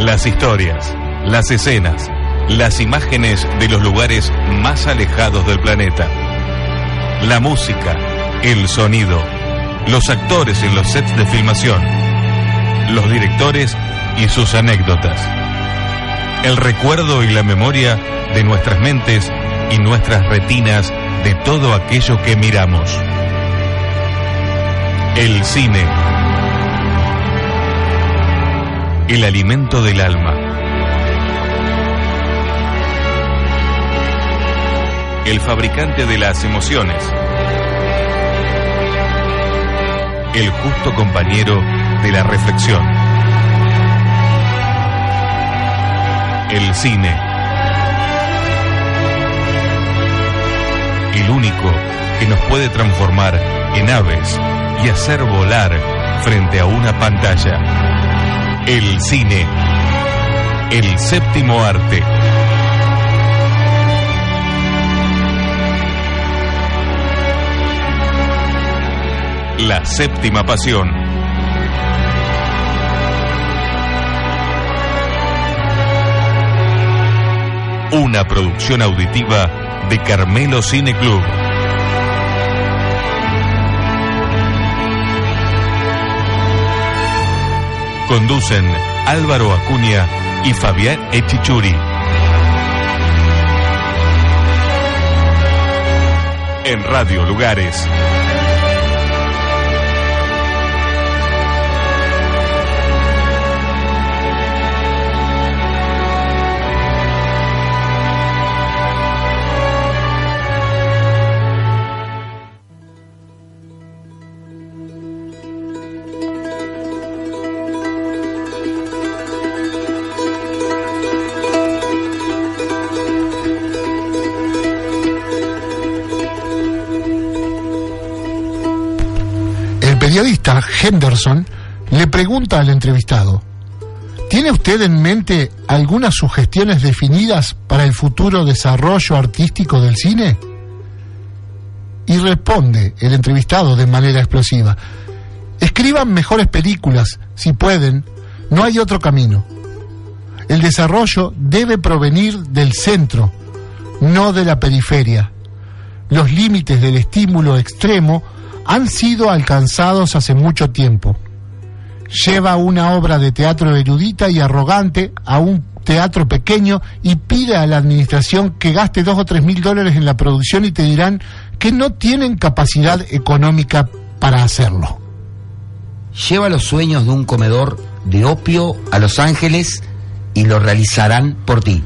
Las historias, las escenas, las imágenes de los lugares más alejados del planeta. La música, el sonido, los actores en los sets de filmación, los directores y sus anécdotas. El recuerdo y la memoria de nuestras mentes y nuestras retinas de todo aquello que miramos. El cine. El alimento del alma. El fabricante de las emociones. El justo compañero de la reflexión. El cine. El único que nos puede transformar en aves y hacer volar frente a una pantalla. El cine. El séptimo arte. La séptima pasión. Una producción auditiva de Carmelo Cine Club. Conducen Álvaro Acuña y Fabián Echichuri. En Radio Lugares. Periodista Henderson le pregunta al entrevistado, ¿tiene usted en mente algunas sugestiones definidas para el futuro desarrollo artístico del cine? Y responde el entrevistado de manera explosiva, escriban mejores películas, si pueden, no hay otro camino. El desarrollo debe provenir del centro, no de la periferia. Los límites del estímulo extremo han sido alcanzados hace mucho tiempo. Lleva una obra de teatro erudita y arrogante a un teatro pequeño y pide a la administración que gaste dos o tres mil dólares en la producción y te dirán que no tienen capacidad económica para hacerlo. Lleva los sueños de un comedor de opio a Los Ángeles y lo realizarán por ti.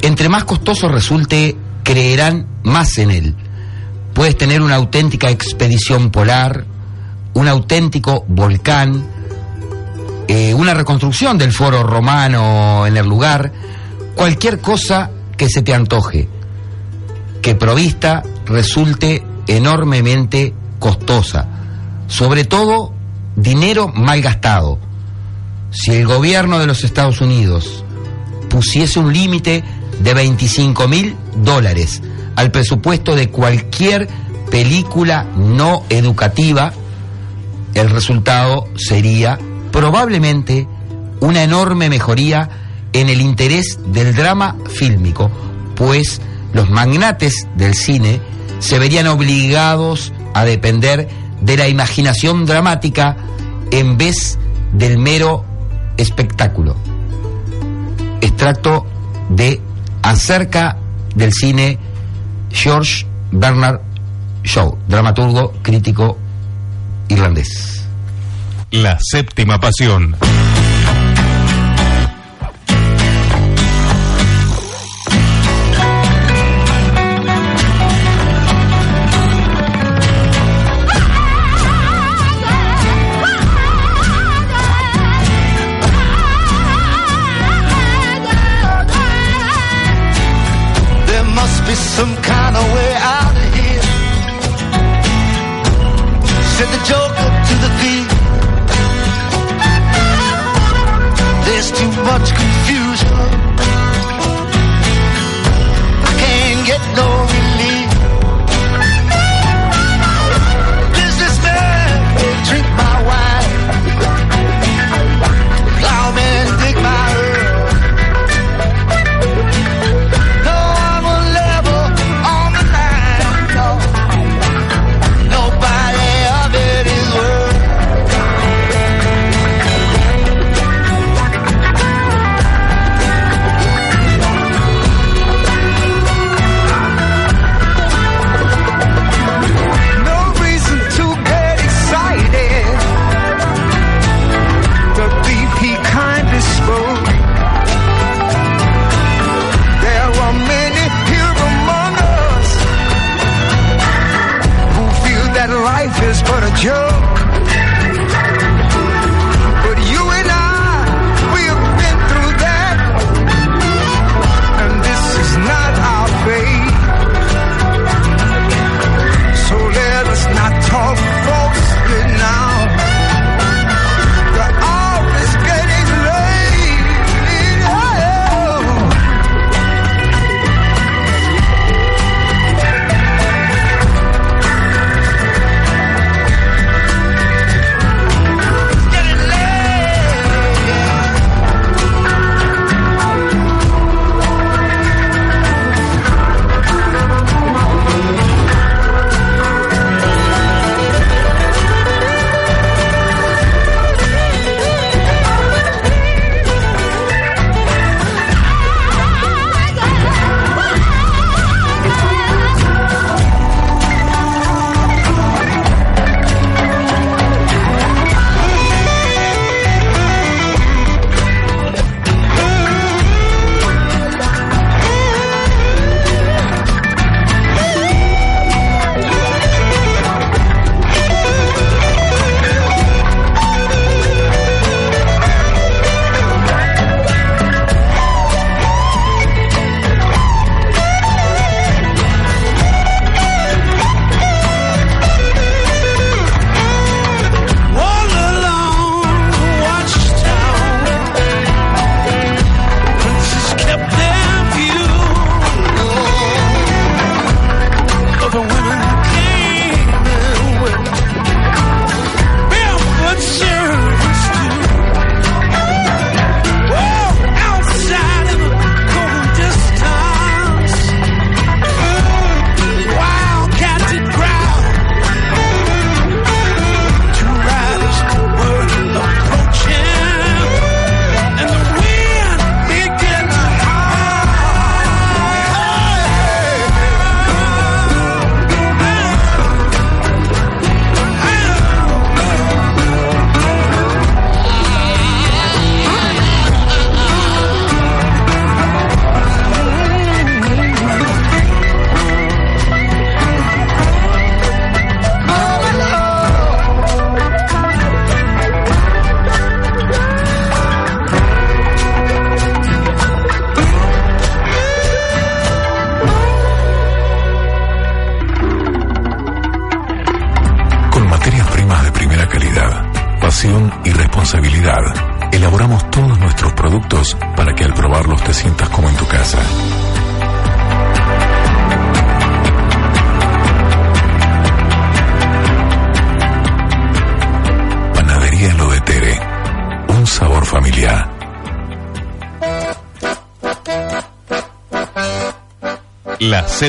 Entre más costoso resulte, creerán más en él. Puedes tener una auténtica expedición polar, un auténtico volcán, eh, una reconstrucción del foro romano en el lugar, cualquier cosa que se te antoje, que provista resulte enormemente costosa, sobre todo dinero mal gastado. Si el gobierno de los Estados Unidos pusiese un límite de 25 mil dólares al presupuesto de cualquier película no educativa, el resultado sería probablemente una enorme mejoría en el interés del drama fílmico, pues los magnates del cine se verían obligados a depender de la imaginación dramática en vez del mero espectáculo. Extracto de Acerca del cine George Bernard Shaw, dramaturgo, crítico irlandés. La séptima pasión.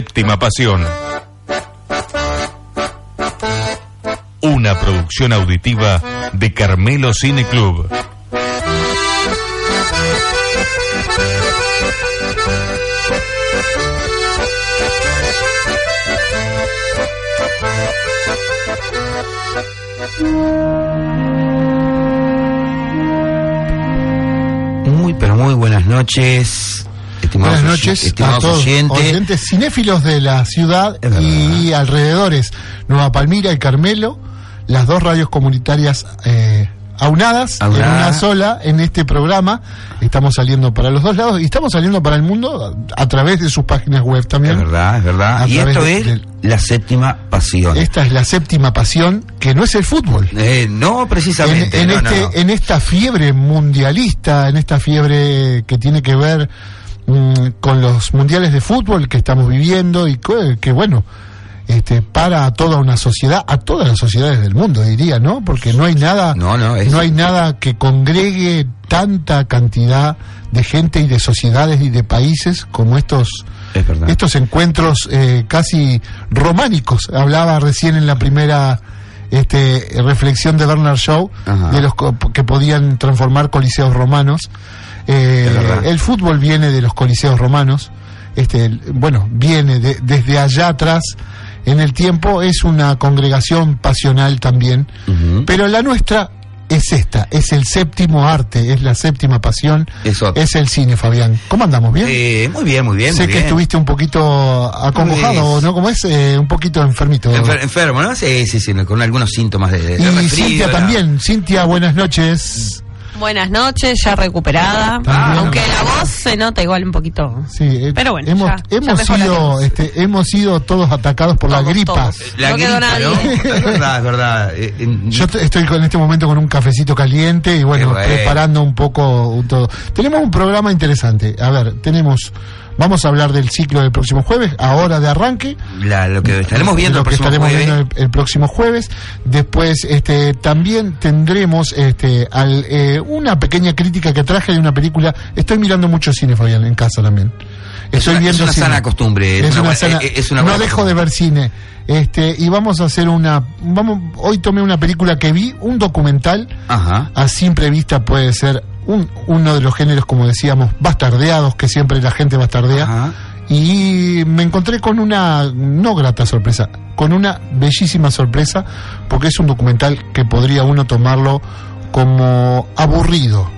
Séptima pasión. Una producción auditiva de Carmelo Cine Club. Muy, pero muy buenas noches. Buenas noches a todos oyentes. oyentes cinéfilos de la ciudad Es y alrededores. Nueva Palmira y Carmelo, las dos radios comunitarias eh, aunadas en una sola en este programa. Estamos saliendo para los dos lados y estamos saliendo para el mundo a, través de sus páginas web Es también. verdad, es verdad. Y esto de- es del- la séptima pasión. Esta es la séptima pasión, que no es el fútbol. Eh, no En, precisamente. en no, este, no. en esta fiebre mundialista, en esta fiebre que tiene que ver mm, con los mundiales de fútbol que estamos viviendo y co- que, bueno, este, para a toda una sociedad, a todas las sociedades del mundo, diría, ¿no? Porque no hay nada, No, no, es- hay nada que congregue tanta cantidad de gente y de sociedades y de países como estos Es estos encuentros eh, casi románicos. Hablaba recién en la primera este, reflexión de Bernard Shaw Ajá. de los que podían transformar coliseos romanos. Eh, el fútbol viene de los coliseos romanos. Este, bueno, viene de- desde allá atrás en el tiempo. Es una congregación pasional también. Pero la nuestra es esta, es el séptimo arte, es la séptima pasión, Eso. es el cine, Fabián. ¿Cómo andamos? ¿Bien? Eh, muy bien, muy bien. sé muy que bien. estuviste un poquito acongojado, Pues- ¿no? Como es, Eh, un poquito enfermito. Enfer- enfermo, ¿no? Sí, sí, sí, con algunos síntomas de, de y Cintia ¿no? también. Cintia, buenas noches. Buenas noches, ya recuperada. También. Aunque la voz se nota igual un poquito. Sí, eh, Pero bueno, hemos, ya- hemos sido, este, hemos sido todos atacados por la Todos, gripa. todos. La No quedó gripa, nadie. ¿no? Es verdad, es verdad. Eh, Yo estoy en este momento con un cafecito caliente y bueno, preparando un poco todo. Tenemos un programa interesante. A ver, tenemos, vamos a hablar del ciclo del próximo jueves, ahora de arranque. la- lo que estaremos viendo lo el que próximo estaremos jueves. viendo el, el próximo jueves. Después, este, también tendremos, este, al, eh, una pequeña crítica que traje de una película. Estoy mirando mucho cine, Fabián, en casa también. Estoy una- es viendo una cine. sana costumbre, es una una sana- es una no dejo de ver cine. Este, y vamos a hacer una, vamos, hoy tomé una película que vi, un documental Ajá. a simple vista puede ser un, uno de los géneros, como decíamos, bastardeados, que siempre la gente bastardea. Ajá. Y me encontré con una no grata sorpresa, con una bellísima sorpresa, porque es un documental que podría uno tomarlo como aburrido,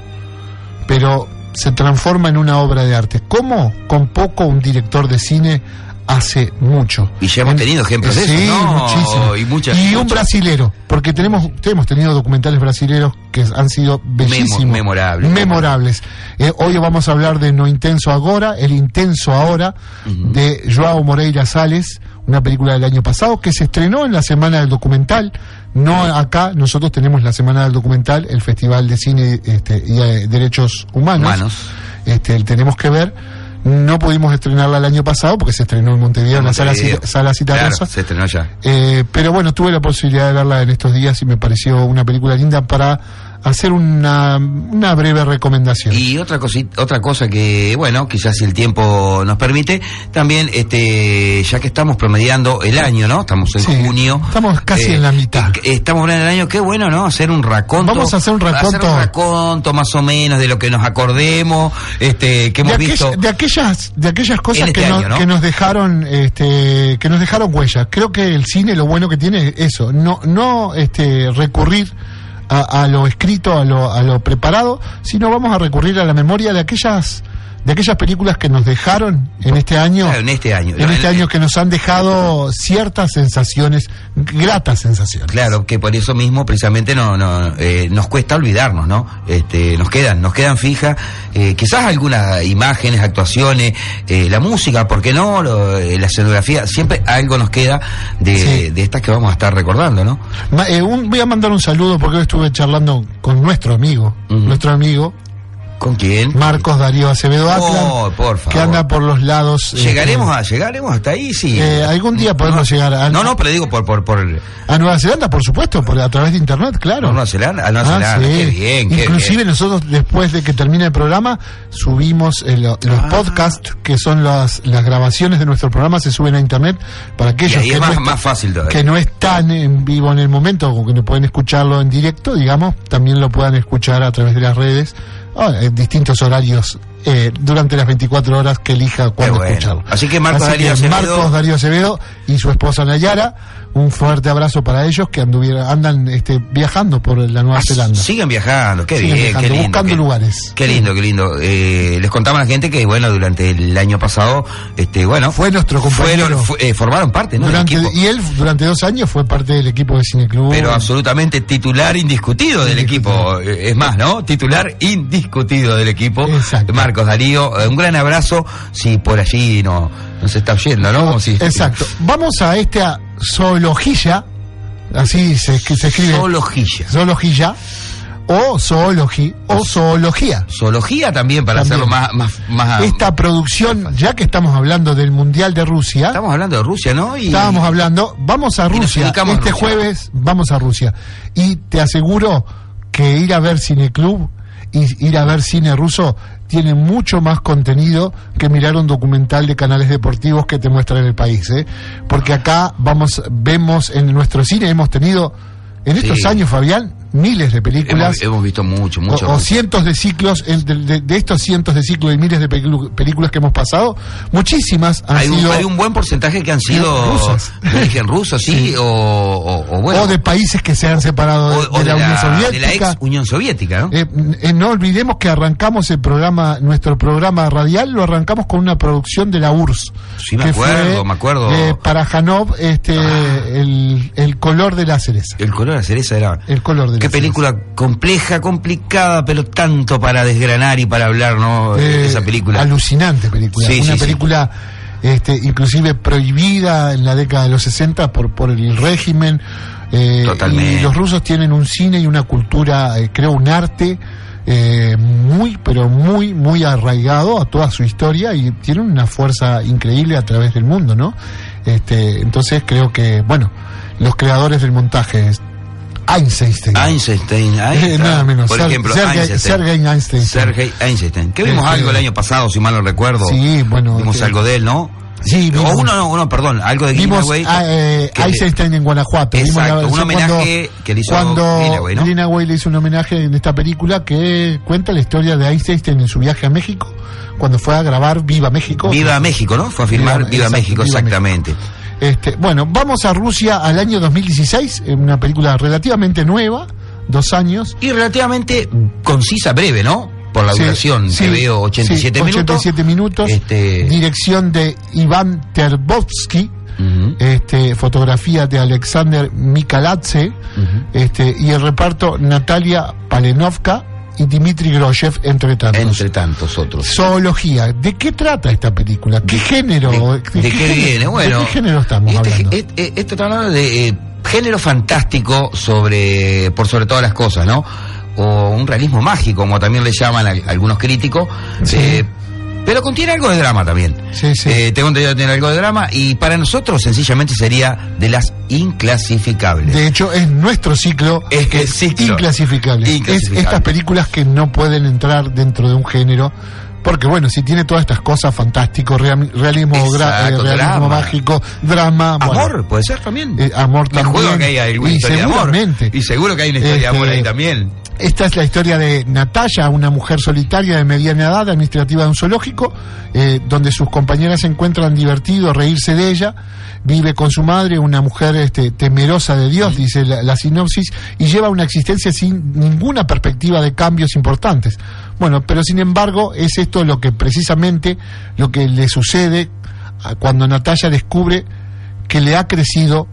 pero se transforma en una obra de arte. ¿Cómo? Con poco un director de cine hace mucho. Y ya hemos En- tenido ejemplos de sí, eso, ¿no? muchísimo. Y muchas- un brasilero, porque tenemos, hemos tenido documentales brasileros que han sido bellísimos. memorables. Memorables. Eh, hoy vamos a hablar de No Intenso Agora, El Intenso Ahora, de Joao Moreira Sales, una película del año pasado que se estrenó en la Semana del Documental. No acá, nosotros tenemos la Semana del Documental, el Festival de Cine este, y eh, Derechos Humanos. Humanos. Este, el tenemos que ver. No pudimos estrenarla el año pasado porque se estrenó en Montevideo, en la sala. Cita- sala Cita Claro, Rosa. se estrenó ya. Eh, pero bueno, tuve la posibilidad de verla en estos días y me pareció una película linda para hacer una, una breve recomendación. Y otra cosita, otra cosa que, bueno, quizás si el tiempo nos permite, también, este, ya que estamos promediando el año, ¿no? Estamos en Sí, junio. estamos casi en la mitad. eh, Estamos en el año, qué bueno, ¿no? Hacer un raconto. Vamos a hacer un raconto. Hacer un raconto más o menos de lo que nos acordemos, este, que hemos de, aquella- visto. de aquellas de aquellas cosas este que, nos, año, ¿no? que nos dejaron este que nos dejaron huella creo que el cine lo bueno que tiene es eso no no este recurrir a, a lo escrito a lo, a lo preparado sino vamos a recurrir a la memoria de aquellas de aquellas películas que nos dejaron en este año Claro, en este año. en este año que nos han dejado ciertas sensaciones gratas sensaciones Claro, que por eso mismo precisamente no, no eh, nos cuesta olvidarnos, ¿no? Este, nos quedan, nos quedan fijas, eh, quizás algunas imágenes, actuaciones, eh, la música, ¿por qué no? Lo- la escenografía, siempre algo nos queda de, Sí. de estas que vamos a estar recordando, ¿no? Ma- un- voy a mandar un saludo porque hoy estuve charlando con nuestro amigo nuestro amigo ¿Con quién? Marcos Darío Acevedo Atlan, Oh, por favor. que anda por los lados. eh, Llegaremos a, llegaremos hasta ahí, sí. Eh, algún día podemos no, llegar a- No, no, pero digo por, por, por a Nueva Zelanda, por supuesto, por, a través de internet, claro. Nueva Zelanda, a Nueva Ah, Zelanda, sí. qué bien, qué Inclusive bien. nosotros después de que termine el programa subimos eh, lo- los Ah. podcasts que son las, las grabaciones de nuestro programa se suben a internet para aquellos que es no, más, est- más fácil todavía. que no están en vivo en el momento o que no pueden escucharlo en directo, digamos, también lo puedan escuchar a través de las redes en distintos horarios eh, durante las 24 horas que elija cuándo bueno. escucharlo. Así que Marcos Darío que Acevedo- Marcos Darío Acevedo y su esposa Nayara, un fuerte abrazo para ellos que andan este, viajando por la Nueva Ah, Zelanda. Siguen viajando, qué Siguen bien, viajando, qué lindo. buscando qué- lugares. Qué lindo, qué lindo. Eh, les contaba a la gente que, bueno, durante el año pasado, este, bueno, Fue nuestro compañero. fueron, fu- eh, formaron parte, ¿no? Durante- y él durante dos años fue parte del equipo de Cineclub. Pero absolutamente titular indiscutido del equipo. Es más, ¿no? Titular indiscutido del equipo. Exacto. Marcos Darío, eh, un gran abrazo. Si por allí no nos está oyendo, ¿no? Si- Exacto. Vamos a esta zoología, así se, escribe. Zoología. Zoología, o zoologi, o zoología. Zoología también, para También. hacerlo más... más, más Esta producción, ya que estamos hablando del Mundial de Rusia, Estamos hablando de Rusia, ¿no? Y, estábamos hablando, vamos a Rusia. Este Rusia. jueves vamos a Rusia. Y te aseguro que ir a ver Cineclub y ir a ver cine ruso tiene mucho más contenido que mirar un documental de canales deportivos que te muestran el país, ¿eh? Porque acá vamos, vemos en nuestro cine, hemos tenido, en estos Sí. años, Fabián, miles de películas. Hemos, hemos visto mucho, mucho. o, o cientos de ciclos, de, de- de estos cientos de ciclos y miles de películas que hemos pasado, muchísimas han hay, un, sido hay un buen porcentaje que han sido rusas. de origen ruso, sí, O, o, o bueno. o de países que se han separado de, la, Unión de la Soviética. ex Unión Soviética, ¿no? Eh, eh, no olvidemos que arrancamos el programa, nuestro programa radial, lo arrancamos con una producción de la URSS. Sí, me que acuerdo, fue, me acuerdo. Ah. eh, para Janov, este, el, el color de la cereza. El color de la cereza era. El color de Qué la película compleja, complicada, pero tanto para desgranar y para hablar, ¿no? Eh, Esa película. Alucinante película. Sí, Una sí, sí. película este, inclusive prohibida en la década de los 60 por, por el régimen. eh, Totalmente. Y los rusos tienen un cine y una cultura, eh, creo, un arte. eh, muy, pero muy, muy arraigado a toda su historia y tienen una fuerza increíble a través del mundo, ¿no? Este, entonces creo que, bueno, los creadores del montaje, Einstein, Einstein, Eh, nada menos, Por Ser- ejemplo, Sergei- Einstein. Sergei Einstein. Sergei Einstein. Que vimos Este- algo el año pasado, si mal no recuerdo. Sí, bueno, Vimos que- algo de él, ¿no? Sí, O vimos- uno, no, uno, perdón, algo de Vimos Greenaway. a, eh, que- Eisenstein en Guanajuato. Vimos Exacto, la un homenaje que le hizo cuando Greenaway, ¿no? Greenaway le hizo un homenaje en esta película que cuenta la historia de Eisenstein en su viaje a México, cuando fue a grabar Viva México. Viva México, ¿no? Fue a filmar Viva- Viva, México, Viva exactamente. Este, bueno, vamos a Rusia al año 2016, en una película relativamente nueva, dos años. Y relativamente concisa, breve, ¿no? Por la Sí, duración, sí, que veo 87 sí, minutos. 87 minutos. Este- Dirección de Iván Terbovsky. Este, fotografía de Alexander Mikaladze Ujú. este, y el reparto Natalia Palenovka y Dmitry Groshev, entre tantos. Entre tantos otros. Zoología. ¿De qué trata esta película? ¿Qué género? ¿De, de qué género- viene? Bueno, ¿De qué género estamos este, hablando? et- Esto está hablando de eh, género fantástico sobre, por sobre todas las cosas, ¿no? O un realismo mágico, como también le llaman a- algunos críticos. Sí. eh, pero contiene algo de drama también. Sí, sí. Eh, tengo entendido que tiene algo de drama y para nosotros sencillamente sería de las inclasificables. De hecho, es nuestro ciclo, Es que ciclo. inclasificable. Es Inclasificable. estas películas que no pueden entrar dentro de un género. Porque bueno, si tiene todas estas cosas fantásticos, real- realismo, gra- Exacto, eh, realismo drama. mágico, drama, bueno, Amor, puede ser también. eh, amor Me también. juego que hay Y de amor. seguramente. Y seguro que hay una historia de amor Este, ahí también. Esta es la historia de Natalia, una mujer solitaria de mediana edad, administrativa de un zoológico, eh, donde sus compañeras se encuentran divertidos, reírse de ella. Vive con su madre, una mujer este, temerosa de Dios, dice la, la sinopsis, y lleva una existencia sin ninguna perspectiva de cambios importantes. Bueno, pero sin embargo es esto lo que precisamente lo que le sucede cuando Natalia descubre que le ha crecido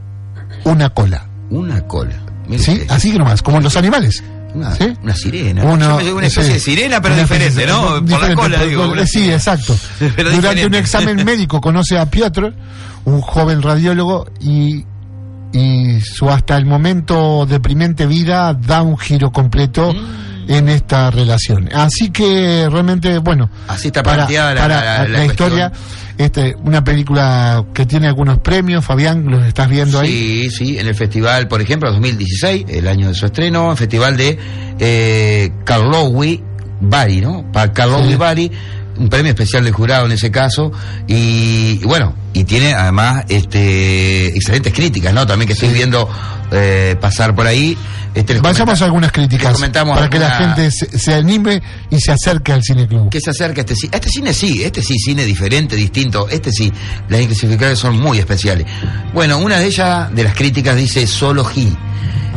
una cola. Una cola. ¿Sí? Así que nomás, como los animales. Una, ¿Sí? una sirena. Uno- Yo me llevo una especie de sirena, pero diferente, ¿no? Por la cola, por- digo. por- una- sí, exacto. Durante diferente. un examen médico conoce a Piotr, un joven radiólogo, y, y su hasta el momento deprimente vida da un giro completo Mm. en esta relación. Así que realmente, bueno, Así está para, planteada la- para la- la- la historia, este, una película que tiene algunos premios, Fabián, los estás viendo ahí. Sí, sí, en el festival, por ejemplo, 2016, el año de su estreno, el festival de eh, Karlovy Vary, ¿no? Para Karlovy Sí. Vary, un premio especial del jurado en ese caso, y, y bueno, y tiene además este excelentes críticas, ¿no? También que estoy viendo eh, pasar por ahí. Este, Vayamos a algunas críticas comentamos para que la gente se, se anime y se acerque al cine club. que se acerca a este cine. Este cine sí, este sí, cine diferente, distinto. Este sí, las inclasificables son muy especiales. Bueno, una de ellas, de las críticas, dice Solo G.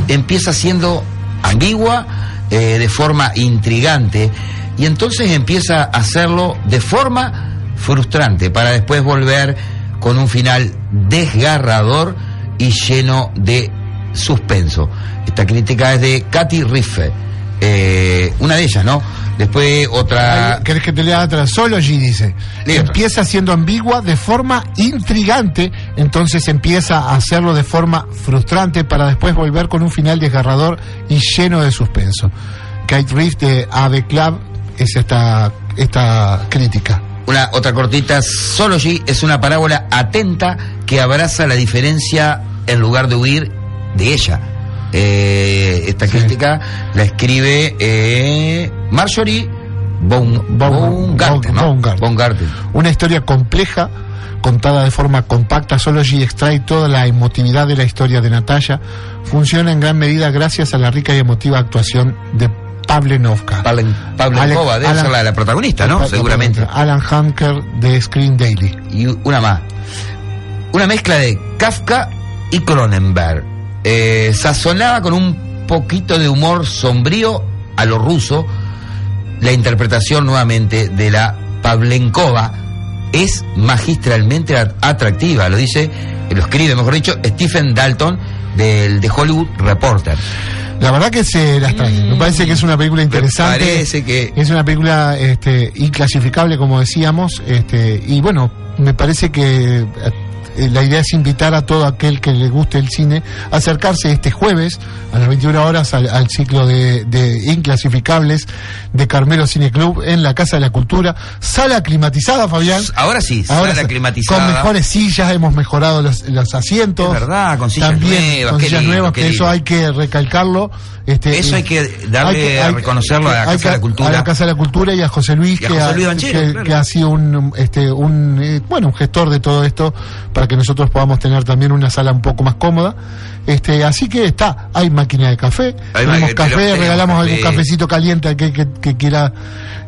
Empieza siendo ambigua, eh, de forma intrigante, y entonces empieza a hacerlo de forma frustrante, para después volver con un final desgarrador y lleno de suspenso. Esta crítica es de Katy Riffe, eh, una de ellas, ¿no? Después otra... ¿Querés que te lea otra? Solo allí dice. Empieza siendo ambigua de forma intrigante, entonces empieza a hacerlo de forma frustrante para después volver con un final desgarrador y lleno de suspenso. Kate Reeves de Ave Club es esta, esta crítica. Una otra cortita, Sology es una parábola atenta que abraza la diferencia en lugar de huir de ella. Eh, esta Sí. crítica la escribe eh, Marjorie Baum- Baumgarten. Baumgarten. Una historia compleja, contada de forma compacta, Sology extrae toda la emotividad de la historia de Natalia. Funciona en gran medida gracias a la rica y emotiva actuación de Pavlenovka. Pavlenkova debe ser la, la protagonista, ¿no? Seguramente. Alan Hunker de Screen Daily. Y una más. Una mezcla de Kafka y Cronenberg. Eh, sazonada con un poquito de humor sombrío a lo ruso. La interpretación nuevamente de la Pavlenkova es magistralmente at- atractiva, lo dice, lo escribe, mejor dicho, Stephen Dalton del de Hollywood Reporter. La verdad que se las trae. Me parece que es una película interesante. parece que- es una película este, inclasificable, como decíamos. Este, y bueno, me parece que la idea es invitar a todo aquel que le guste el cine a acercarse este jueves a las 21 horas al, al ciclo de, de inclasificables de Carmelo Cine Club en la Casa de la Cultura. Sala climatizada, Fabián. Ahora sí, Ahora sala climatizada. Con mejores sillas, hemos mejorado los, los asientos. Es verdad, con sillas También nuevas, con sillas lindo, nuevas, que lindo. eso hay que recalcarlo. Este, Eso eh, hay que darle a reconocerlo a la Casa de la Cultura. A la Casa de la Cultura y a José Luis, a que, José ha, Luis Banchero, que- claro. que ha sido un, este, un, eh, bueno, un gestor de todo esto para que nosotros podamos tener también una sala un poco más cómoda. Este, así que está, hay máquina de café, Hay tenemos café, tenemos regalamos café. algún cafecito caliente a aquel que, que quiera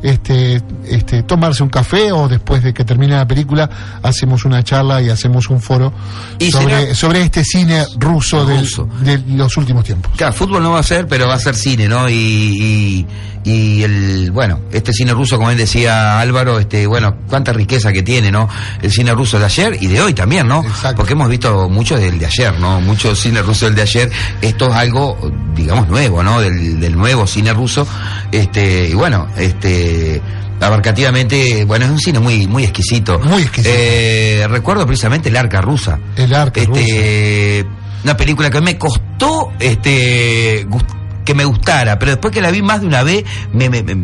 este, este, tomarse un café o después de que termine la película hacemos una charla y hacemos un foro Y sobre, sobre este cine ruso, del- de los últimos tiempos. Claro, fútbol no va a ser, pero va a ser cine, ¿no? Y, y, y el, bueno, este cine ruso, como él decía Álvaro, este, bueno, cuánta riqueza que tiene, ¿no? El cine ruso de ayer y de hoy también, ¿no? Exacto. Porque hemos visto mucho del de ayer, ¿no? Mucho cine ruso del de ayer. Esto es algo, digamos, nuevo, ¿no? Del, del nuevo cine ruso. Este, y bueno, este, abarcativamente, bueno, es un cine muy, muy exquisito. Muy exquisito. Eh, recuerdo precisamente El Arca Rusa. El arca. Este, una película que me costó este que me gustara, pero después que la vi más de una vez me, me, me-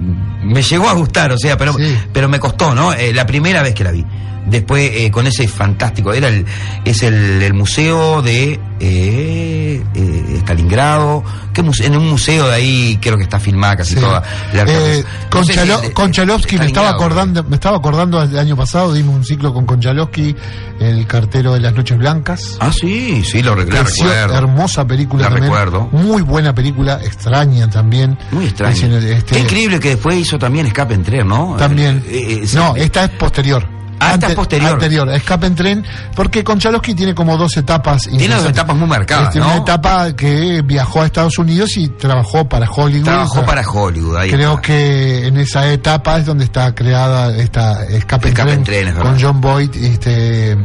me llegó a gustar, o sea, pero, Sí. pero me costó, ¿no? Eh, la primera vez que la vi. Después eh, con ese fantástico, era el, es el, el museo de eh, eh, Stalingrado, ¿qué muse- en un museo de ahí creo que está filmada casi Sí. toda la Eh, No sé si Konchalo- el de- Konchalovsky me estaba acordando, me estaba acordando el año pasado, dimos un ciclo con Konchalovsky, el cartero de las noches blancas. Ah, sí, sí, lo, recuerdo. hermosa película La también. recuerdo. Muy buena película, extraña también. Muy. Es el- este, Qué increíble que después hizo también Escape en Tren, ¿no? También. Eh, eh, no, esta es posterior. Ah, esta es Ante- posterior. Anterior, Escape en tren, porque Konchalovsky tiene como dos etapas. Tiene dos etapas muy marcadas, Tiene ¿no? una etapa que viajó a Estados Unidos y trabajó para Hollywood. Trabajó O sea, para Hollywood. Ahí Creo está. que en esa etapa es donde está creada esta Escape, en Escape en Tren Tren, es verdad. con John Boyd. Este,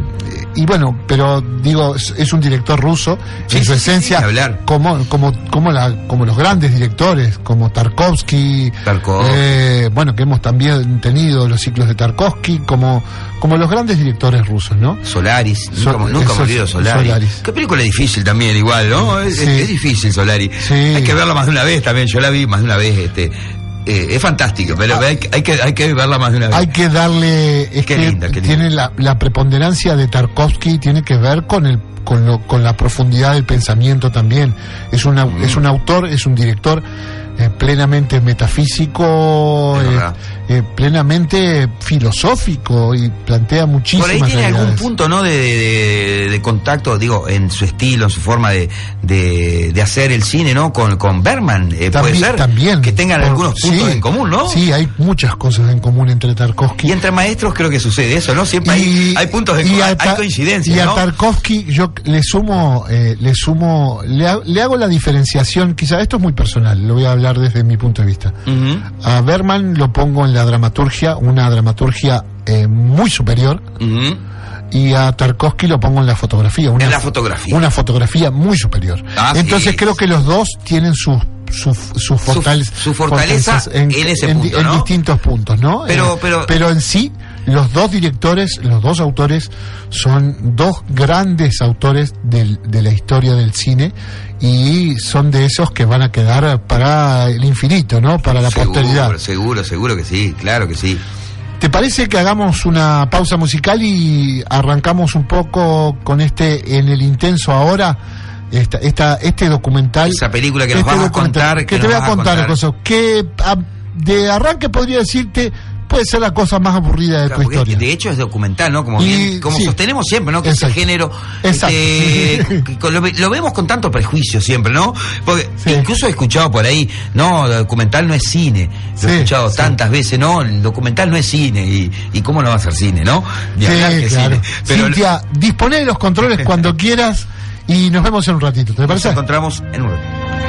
y bueno, pero digo, es, es un director ruso, Sí, en su sí, esencia, sí, como, como, como, la, como los grandes directores, como Tarkovsky, Tarkovsky. eh, bueno, que hemos también tenido los ciclos de Tarkovsky, como, como los grandes directores rusos, ¿no? Solaris, Sol- nunca, nunca me olvido Solaris. Solaris. Qué película difícil también, igual, ¿no? Es, Sí. es- es difícil Solaris. Sí. Hay que verla más de una vez también. Yo la vi más de una vez. este eh, Es fantástico, pero hay, que- hay, que, hay que verla más de una vez. Ah. Hay que darle, es Qué que linda, qué linda. tiene la, la preponderancia de Tarkovsky, tiene que ver con el con, lo- con la profundidad del pensamiento también. Es una, Mm. es un autor, es un director eh, plenamente metafísico, eh, eh, plenamente filosófico y plantea muchísimas Por ahí tiene algún punto, ¿no? De, de- de contacto, digo, en su estilo, en su forma de, de, hacer el cine, ¿no? Con, con Berman, puede ser. también. Que tengan Por- algunos puntos sí, en común, ¿no? Sí, hay muchas cosas en común entre Tarkovsky Y entre maestros creo que sucede eso, ¿no? Siempre hay, hay puntos de y hay coincidencias, Y a ¿no? Tarkovsky yo le sumo, eh, le sumo, le, ha- le hago la diferenciación, quizá esto es muy personal, lo voy a hablar desde mi punto de vista. A Berman lo pongo en la dramaturgia, una dramaturgia eh, muy superior, y a Tarkovsky lo pongo en la fotografía. Una, En la fotografía. Una fotografía muy superior. Ah, Entonces creo que los dos tienen sus su, su, fortale- su fortaleza fortalezas en ese di- punto, en ¿no? distintos puntos, ¿no? Pero- Eh, pero- pero en sí, los dos directores, los dos autores, son dos grandes autores del- de la historia del cine y son de esos que van a quedar para el infinito, ¿no? Para la seguro, posteridad. Seguro, seguro que sí, claro que sí. ¿Te parece que hagamos una pausa musical y arrancamos un poco con este En el Intenso ahora? Esta, esta, este documental. Esa película que nos este vas a contar, Que, que te nos voy a a contar, cosas que ah, de arranque podría decirte, puede ser la cosa más aburrida de Claro, tu historia. de hecho es documental, ¿no? Como, Y- bien- como sí. sostenemos siempre, ¿no? Que ese género Exacto. este, que lo, ve- lo vemos con tanto prejuicio siempre, ¿no? Porque Sí. incluso he escuchado por ahí, no, el documental no es cine. Lo Sí, he escuchado tantas veces, no, el documental no es cine. ¿Y, y cómo no va a ser cine, no? Hablar que claro. cine. Pero Cintia, de los controles cuando quieras y nos vemos en un ratito, ¿te nos parece? encontramos en un ratito.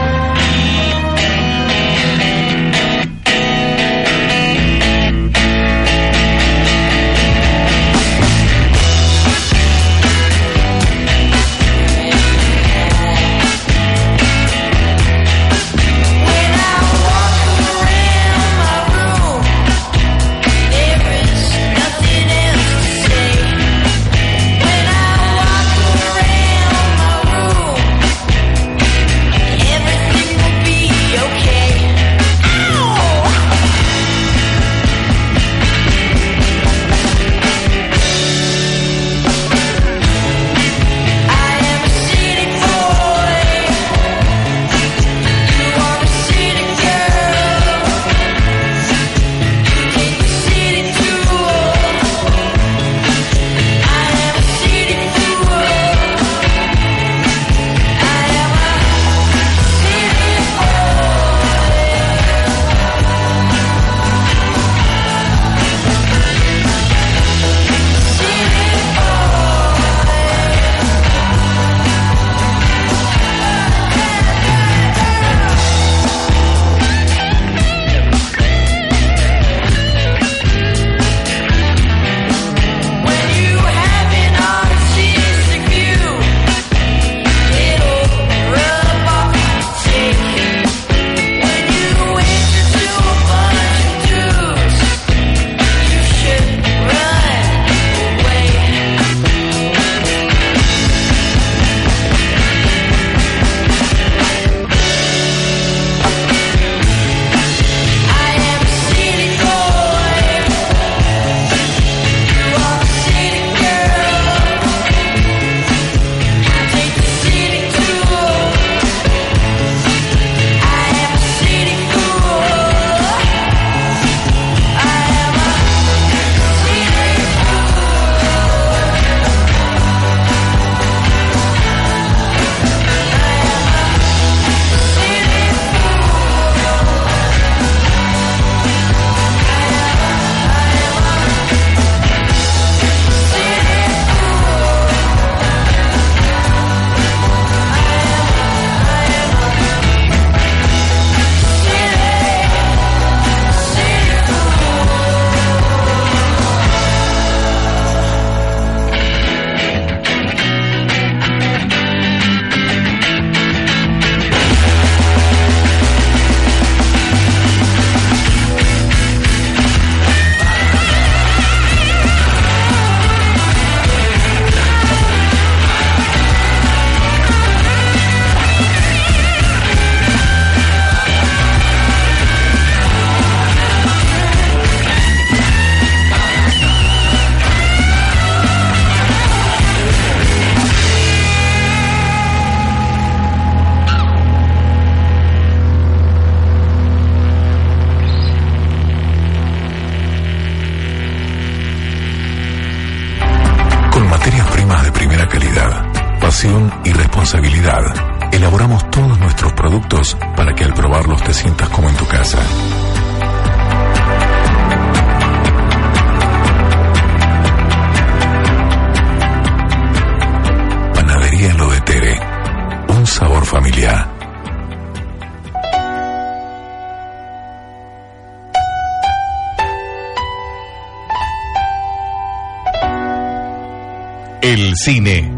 El cine.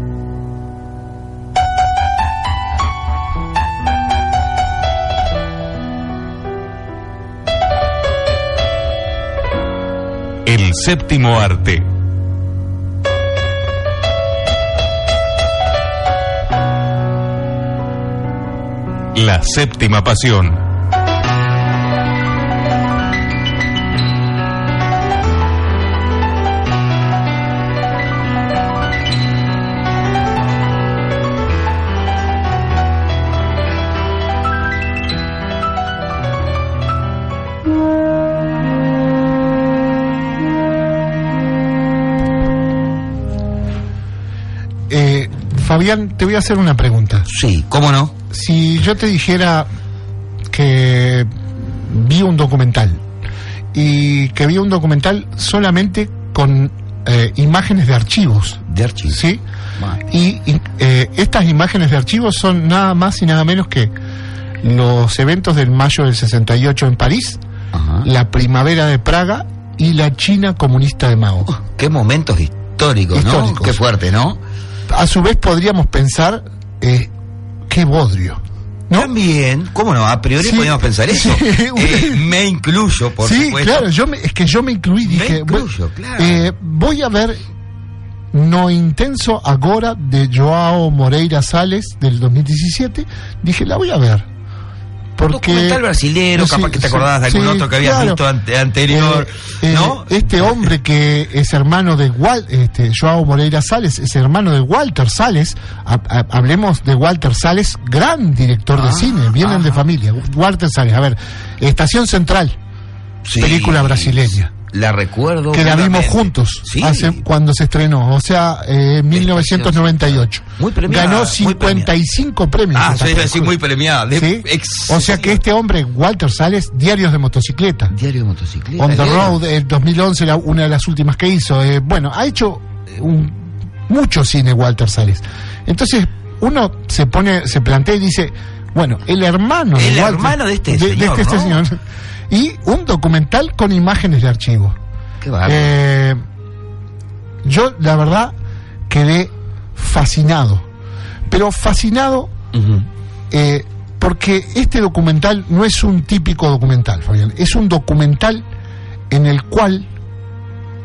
El séptimo arte. La séptima pasión. Fabián, te voy a hacer una pregunta. Sí, ¿cómo no? Si yo te dijera que vi un documental y que vi un documental solamente con eh, imágenes de archivos, De archivo. ¿sí? Y, y, eh, estas imágenes de archivos son nada más y nada menos que los eventos del mayo del 68 en París, Ajá. la primavera de Praga y la China comunista de Mao. Qué momentos históricos, ¿no? Históricos. Qué fuerte, ¿no? A su vez podríamos pensar, eh, qué bodrio. ¿no? También, ¿cómo no? A priori Sí, podríamos pensar eso. sí, Eh, me incluyo, por sí, supuesto. claro, yo me- es que yo me incluí, Me dije, incluyo, voy, claro. eh, voy a ver No Intenso Agora de Joao Moreira Sales del 2017, dije, la voy a ver. Porque documental brasilero, Sí, capaz que te acordabas de algún sí, otro que habías claro. visto ante- anterior, Eh, eh, ¿no? Este hombre que es hermano de Wal, este, Joao Moreira Sales, es hermano de Walter Sales. Ha- ha- hablemos de Walter Sales, gran director de Ah, cine, vienen de ajá. familia. Walter Sales, a ver, Estación Central, Sí. película brasileña. La recuerdo. que la vimos juntos Sí. hace, cuando se estrenó, o sea, eh, en 1998. Muy premiada, Ganó muy 55 premios. Ah, sí, película. muy premiada. de- ¿Sí? ex- O sea que este hombre, Walter Sales, diarios de motocicleta. Diario de motocicleta. On the. Road, el 2011, la- una de las últimas que hizo. Eh, bueno, ha hecho eh, un- mucho cine Walter Sales. Entonces, uno se pone, se plantea y dice, bueno, el hermano El de Walter- hermano de este señor, este ¿no? señor. Y un documental con imágenes de archivo. Qué. Eh, yo, la verdad, quedé fascinado. Pero fascinado eh, porque este documental no es un típico documental, Fabián. Es un documental en el cual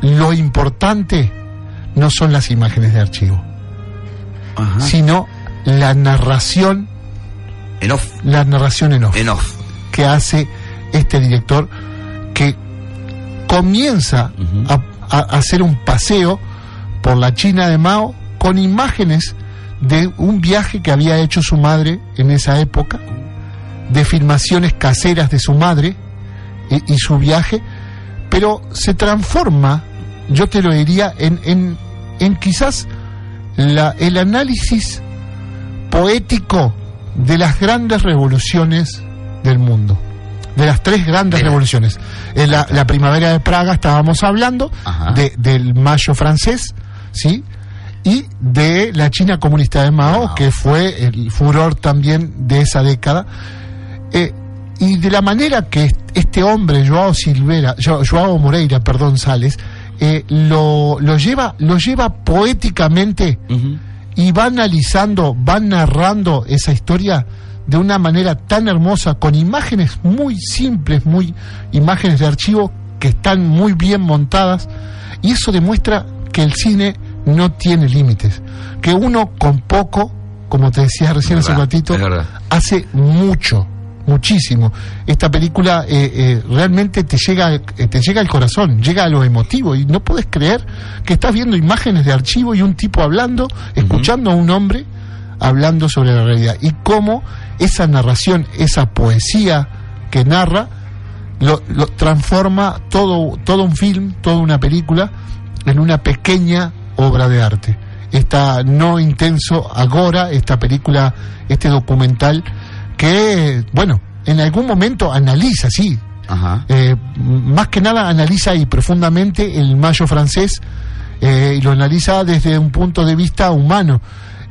lo importante no son las imágenes de archivo, Ajá. sino la narración, En off. la narración en off En off. que hace este director que comienza a, a hacer un paseo por la China de Mao con imágenes de un viaje que había hecho su madre en esa época, de filmaciones caseras de su madre y, y su viaje, pero se transforma, yo te lo diría, en, en, en quizás la, el análisis poético de las grandes revoluciones del mundo. De las tres grandes De revoluciones. En la, la primavera de Praga estábamos hablando, de- del mayo francés, ¿sí? Y de la China comunista de Mao, que fue el furor también de esa década. Eh, y de la manera que est- este hombre, Joao Silvera, Jo- Joao Moreira, perdón, Sales, eh, lo, lo lleva, lo lleva poéticamente y va analizando, va narrando esa historia de una manera tan hermosa, con imágenes muy simples, muy imágenes de archivo que están muy bien montadas, y eso demuestra que el cine no tiene límites, que uno con poco, como te decía recién hace un ratito, hace mucho, muchísimo. Esta película eh, eh, realmente te llega, eh, te llega al corazón, llega a lo emotivo y no puedes creer que estás viendo imágenes de archivo y un tipo hablando, escuchando a un hombre hablando sobre la realidad y cómo esa narración, esa poesía que narra, lo, lo transforma todo, todo un film, toda una película en una pequeña obra de arte. Esta no intenso Agora, esta película, este documental que, bueno, en algún momento analiza, sí, Ajá. eh, más que nada analiza y profundamente el mayo francés eh, y lo analiza desde un punto de vista humano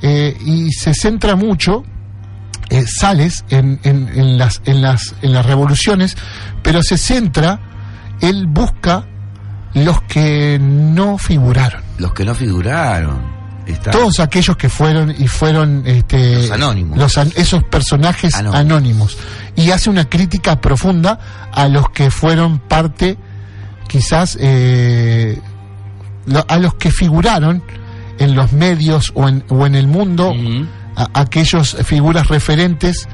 eh, y se centra mucho eh, Sales en, en- en las, en, las, en las revoluciones, pero se centra, él busca los que no figuraron. Los que no figuraron. Está- Todos aquellos que fueron y fueron este, Los anónimos. los an- esos personajes Anónimos. anónimos. Y hace una crítica profunda a los que fueron parte, quizás, eh, lo- a los que figuraron en los medios o en, o en el mundo. A- aquellos figuras referentes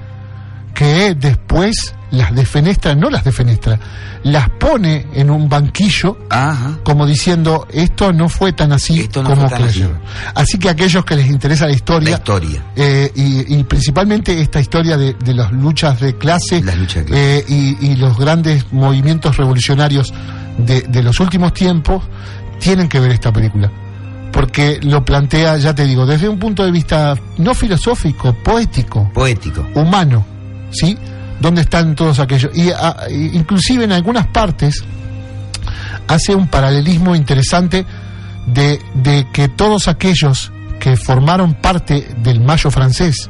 que después las defenestra, no las defenestra, las pone en un banquillo Ajá. como diciendo esto no fue tan así Esto no como tan así. Así. que aquellos que les interesa la La historia, eh, y, y principalmente esta historia de, de las luchas de clase, Las luchas de clase. eh, y, y los grandes movimientos revolucionarios de, de los últimos tiempos, tienen que ver esta película. Porque lo plantea, ya te digo, desde un punto de vista no filosófico, poético, Poético. humano, ¿sí? ¿Dónde están todos aquellos? Y a- e- inclusive en algunas partes hace un paralelismo interesante de, de que todos aquellos que formaron parte del Mayo francés,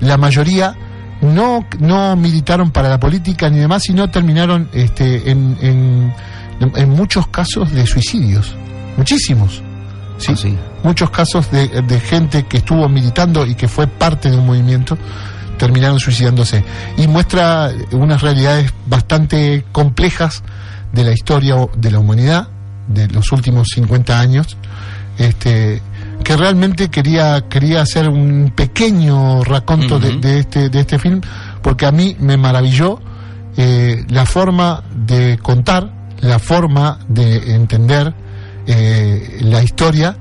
la mayoría no, no militaron para la política ni demás, sino terminaron este, en, en, en muchos casos de suicidios, muchísimos. ¿Sí? Ah, sí. Muchos casos de, de gente que estuvo militando y que fue parte de un movimiento terminaron suicidándose. Y muestra unas realidades bastante complejas de la historia de la humanidad de los últimos 50 años. Este, que realmente quería quería hacer un pequeño raconto de- de, este de este film porque a mí me maravilló eh, la forma de contar la forma de entender eh, la historia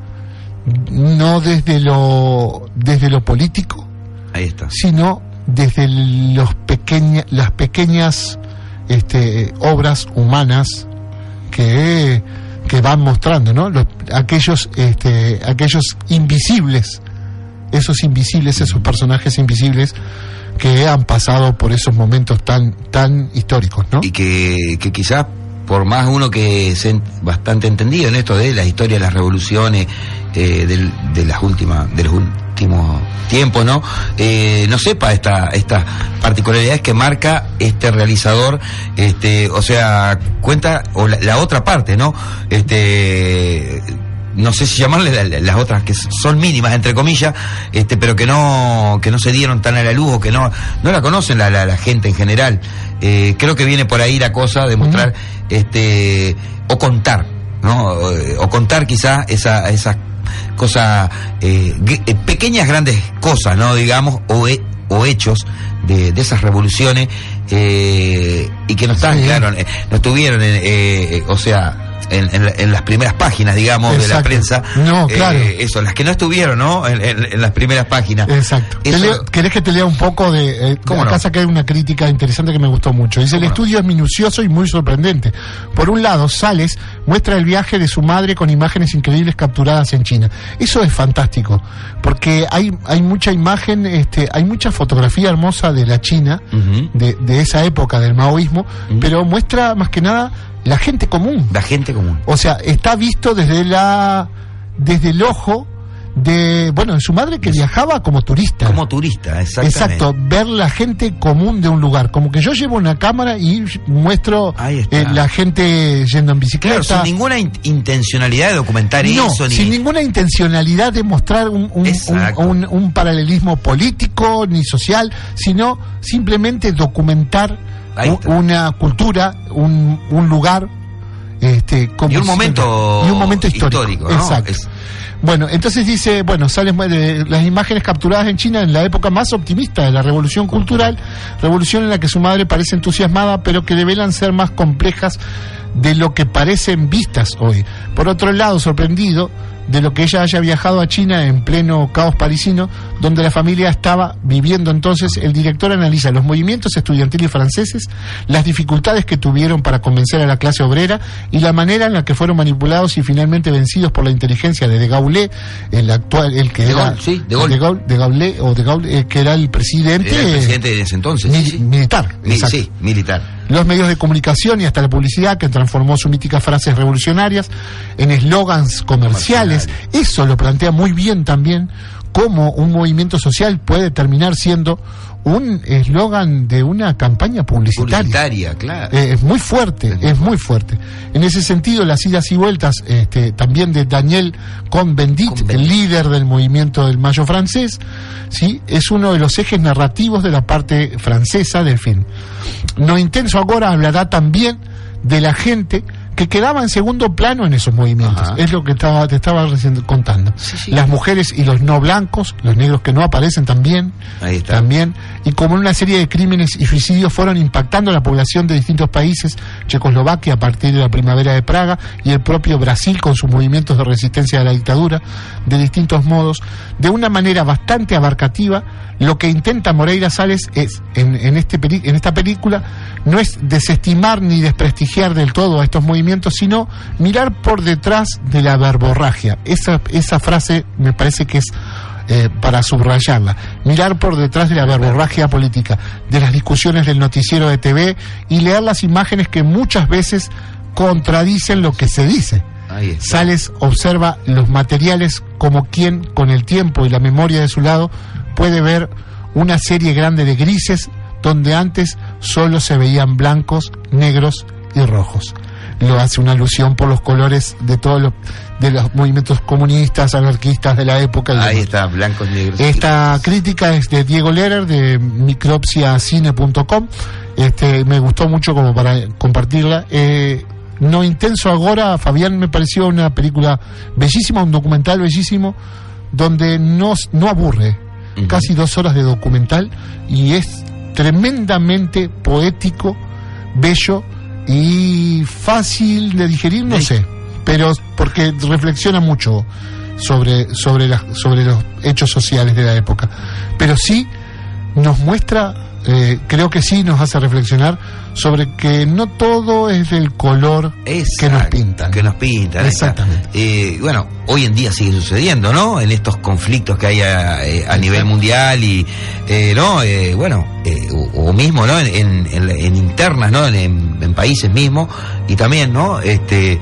no desde lo desde lo político Ahí está. sino desde los pequeña, las pequeñas este, obras humanas que, que van mostrando, ¿no? Los- aquellos, este, aquellos invisibles, esos invisibles, esos personajes invisibles que han pasado por esos momentos tan, tan históricos, ¿no? Y que, que quizás por más uno que es bastante entendido en esto de la historia de las revoluciones eh, de las últimas de los últimos tiempos no Eh, no sepa esta estas particularidades que marca este realizador este o sea cuenta o la, otra parte no este no sé si llamarle la- la- las otras que son mínimas entre comillas este pero que no que no se dieron tan a la luz o que no no la conocen la, la gente en general Eh, creo que viene por ahí la cosa de mostrar este o contar no o, o contar quizás esa esas cosas eh, eh, pequeñas grandes cosas no digamos o he- o hechos de, de esas revoluciones eh, y que no están Sí. claro eh, no estuvieron eh, eh, o sea en, en en las primeras páginas digamos de la prensa No, Eh, claro. eso las que no estuvieron no en, las primeras páginas Exacto. Eso- leo- ¿Querés que te lea un poco de... Eh, ¿Cómo acá no? saqué una crítica interesante que me gustó mucho. Dice, el estudio es minucioso y muy sorprendente. Por un lado, Sales muestra el viaje de su madre con imágenes increíbles capturadas en China. Eso es fantástico, porque hay, hay mucha imagen, este, hay mucha fotografía hermosa de la China, de, de esa época del maoísmo, pero muestra más que nada la gente común. la gente común O sea, está visto desde la desde el ojo de, bueno, de su madre que viajaba como turista. como turista exactamente Exacto, ver la gente común de un lugar. Como que yo llevo una cámara y muestro eh, la gente yendo en bicicleta. Claro, sin ninguna in- intencionalidad de documentar no, eso ni sin ninguna intencionalidad de mostrar un, un- paralelismo político ni social, sino simplemente documentar. Una cultura, un, un lugar. Este, como Y un momento y un momento histórico, histórico, ¿no? exacto Es- bueno, entonces dice, bueno, salen las imágenes capturadas en China en la época más optimista de la revolución cultural, revolución en la que su madre parece entusiasmada, pero que develan ser más complejas de lo que parecen vistas hoy. Por otro lado, sorprendido de lo que ella haya viajado a China en pleno caos parisino, donde la familia estaba viviendo entonces, el director analiza los movimientos estudiantiles franceses, las dificultades que tuvieron para convencer a la clase obrera y la manera en la que fueron manipulados y finalmente vencidos por la inteligencia de De Gaulle, el actual, el que De era Gaulle, sí, De Gaulle. de Gaulle, de Gaulle, o De Gaulle, eh, que era el presidente, era el presidente de ese entonces mil- sí, sí. militar, Mi- sí, militar los medios de comunicación y hasta la publicidad que transformó sus míticas frases revolucionarias en eslogans comerciales. Eso lo plantea muy bien también cómo un movimiento social puede terminar siendo un eslogan de una campaña publicitaria. publicitaria claro Eh, es muy fuerte, es muy fuerte. En ese sentido, las idas y vueltas este, también de Daniel Cohn-Bendit, el líder del movimiento del Mayo francés, ¿sí? es uno de los ejes narrativos de la parte francesa del film. No Intenso ahora hablará también de la gente que quedaba en segundo plano en esos movimientos. Ajá. Es lo que estaba, te estaba recién contando. Sí, sí. Las mujeres y los no blancos, los negros que no aparecen también, Ahí está. también, y como una serie de crímenes y suicidios fueron impactando a la población de distintos países, Checoslovaquia a partir de la primavera de Praga y el propio Brasil con sus movimientos de resistencia a la dictadura, de distintos modos, de una manera bastante abarcativa, lo que intenta Moreira Sales es, en, en, este peli- en esta película, no es desestimar ni desprestigiar del todo a estos movimientos, sino mirar por detrás de la verborragia. Esa, esa frase me parece que es eh, para subrayarla, mirar por detrás de la verborragia política, de las discusiones del noticiero de TV y leer las imágenes que muchas veces contradicen lo que se dice. Sales observa los materiales como quien, con el tiempo y la memoria de su lado, puede ver una serie grande de grises donde antes solo se veían blancos, negros y rojos. Lo hace una alusión por los colores de todos los, de los movimientos comunistas, anarquistas de la época. Ahí demás. está, blancos, negros. Esta crítica es de Diego Lerer de micropsiacine.com. Este, me gustó mucho como para compartirla. Eh, no Intenso Agora, Fabián, me pareció una película bellísima, un documental bellísimo, donde no, no aburre. Casi dos horas de documental y es tremendamente poético, bello y fácil de digerir, no sé, pero porque reflexiona mucho sobre, sobre, las- sobre los hechos sociales de la época. Pero sí nos muestra, eh, creo que sí nos hace reflexionar sobre que no todo es del color que nos pintan. Que nos pintan. Exactamente. Eh, bueno, hoy en día sigue sucediendo, ¿no? En estos conflictos que hay a, eh, a nivel mundial y, eh, ¿no? Eh, bueno, eh, o, o mismo, ¿no? En, en- en- en internas, ¿no? En países mismos y también, ¿no? Este,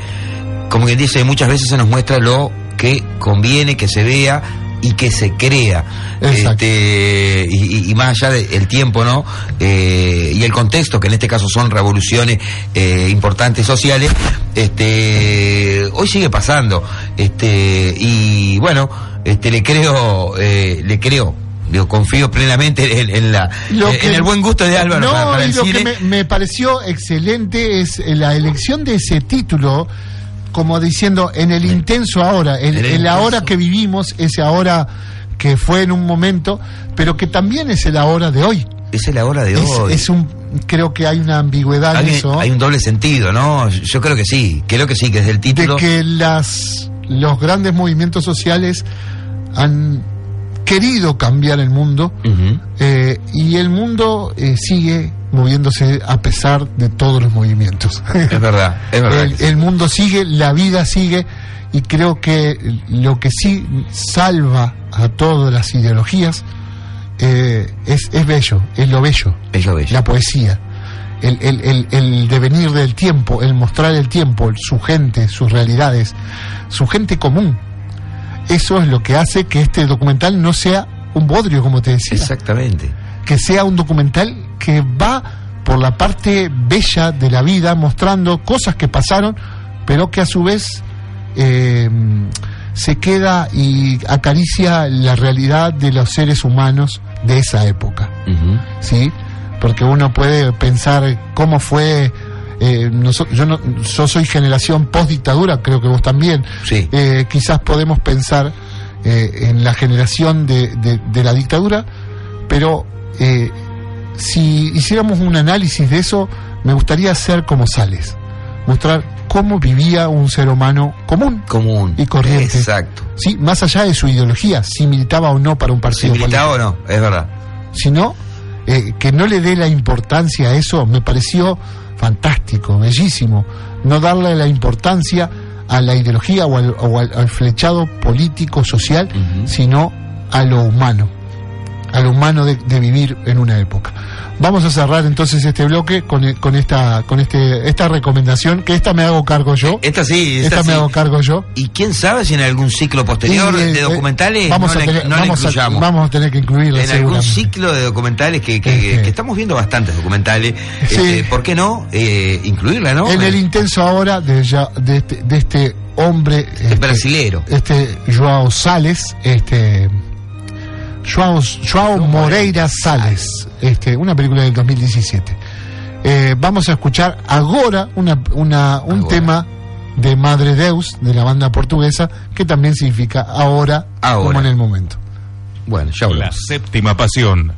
como quien dice, muchas veces se nos muestra lo que conviene que se vea y que se crea. Este, y, más allá del tiempo, ¿no? Eh, y el contexto, que en este caso son revoluciones eh, importantes sociales, este, hoy sigue pasando. Este, y bueno, este, le creo, eh, le creo. Digo, confío plenamente en, en la, Lo en que- el buen gusto de Álvaro No, para, para el lo cine. que me, me pareció excelente es la elección de ese título, como diciendo, en el intenso ahora, el en la intenso. hora que vivimos, ese ahora que fue en un momento, pero que también es el ahora de hoy. Es la hora de Es, hoy. es un, creo que hay una ambigüedad en eso. hay un doble sentido, ¿no? Yo creo que sí, creo que sí, que desde el de título. que las los grandes movimientos sociales han querido cambiar el mundo eh, y el mundo eh, sigue moviéndose a pesar de todos los movimientos. Es verdad, es verdad. el, el mundo sigue, la vida sigue y creo que lo que sí salva a todas las ideologías eh, es, es bello, es lo bello, Es lo bello. la poesía. El, el, el, el devenir del tiempo, el mostrar el tiempo, su gente, sus realidades, su gente común. Eso es lo que hace que este documental no sea un bodrio, como te decía Exactamente. que sea un documental que va por la parte bella de la vida, mostrando cosas que pasaron, pero que a su vez eh, se queda y acaricia la realidad de los seres humanos de esa época. ¿sí? Porque uno puede pensar cómo fue... eh, yo, no, yo soy generación post dictadura, creo que vos también. Sí. Eh, quizás podemos pensar eh, en la generación de, de- de la dictadura, pero eh, si hiciéramos un análisis de eso, me gustaría hacer como Sales, mostrar cómo vivía un ser humano común, Común. Y corriente. Exacto. ¿sí? más allá de su ideología, si militaba o no para un Si partido militaba o no, es verdad. sino eh, que no le dé la importancia a eso, me pareció fantástico, bellísimo, no darle la importancia a la ideología o al, o al- al flechado político, social, sino a lo humano, a lo humano de, de vivir en una época. Vamos a cerrar entonces este bloque con, e- con esta con este esta recomendación, que esta me hago cargo yo. Esta sí, esta, Esta me hago cargo yo. Y quién sabe si en algún ciclo posterior Y, eh, de eh, documentales vamos no, a la- tener, la vamos, a, incluyamos. vamos a tener que incluirla en algún ciclo de documentales que, que- Este. que estamos viendo bastantes documentales, Sí. este, ¿por qué no eh, incluirla, no? En el intenso ahora de, ya- de, este, de este hombre este, brasilero. este Joao Sales, este Joao, Joao Moreira Sales, este, una película del 2017. Eh, vamos a escuchar ahora una, una, un Agora. tema de Madre Deus, de la banda portuguesa, que también significa ahora, Ahora. como en el momento. Bueno, ya La hablamos. séptima pasión.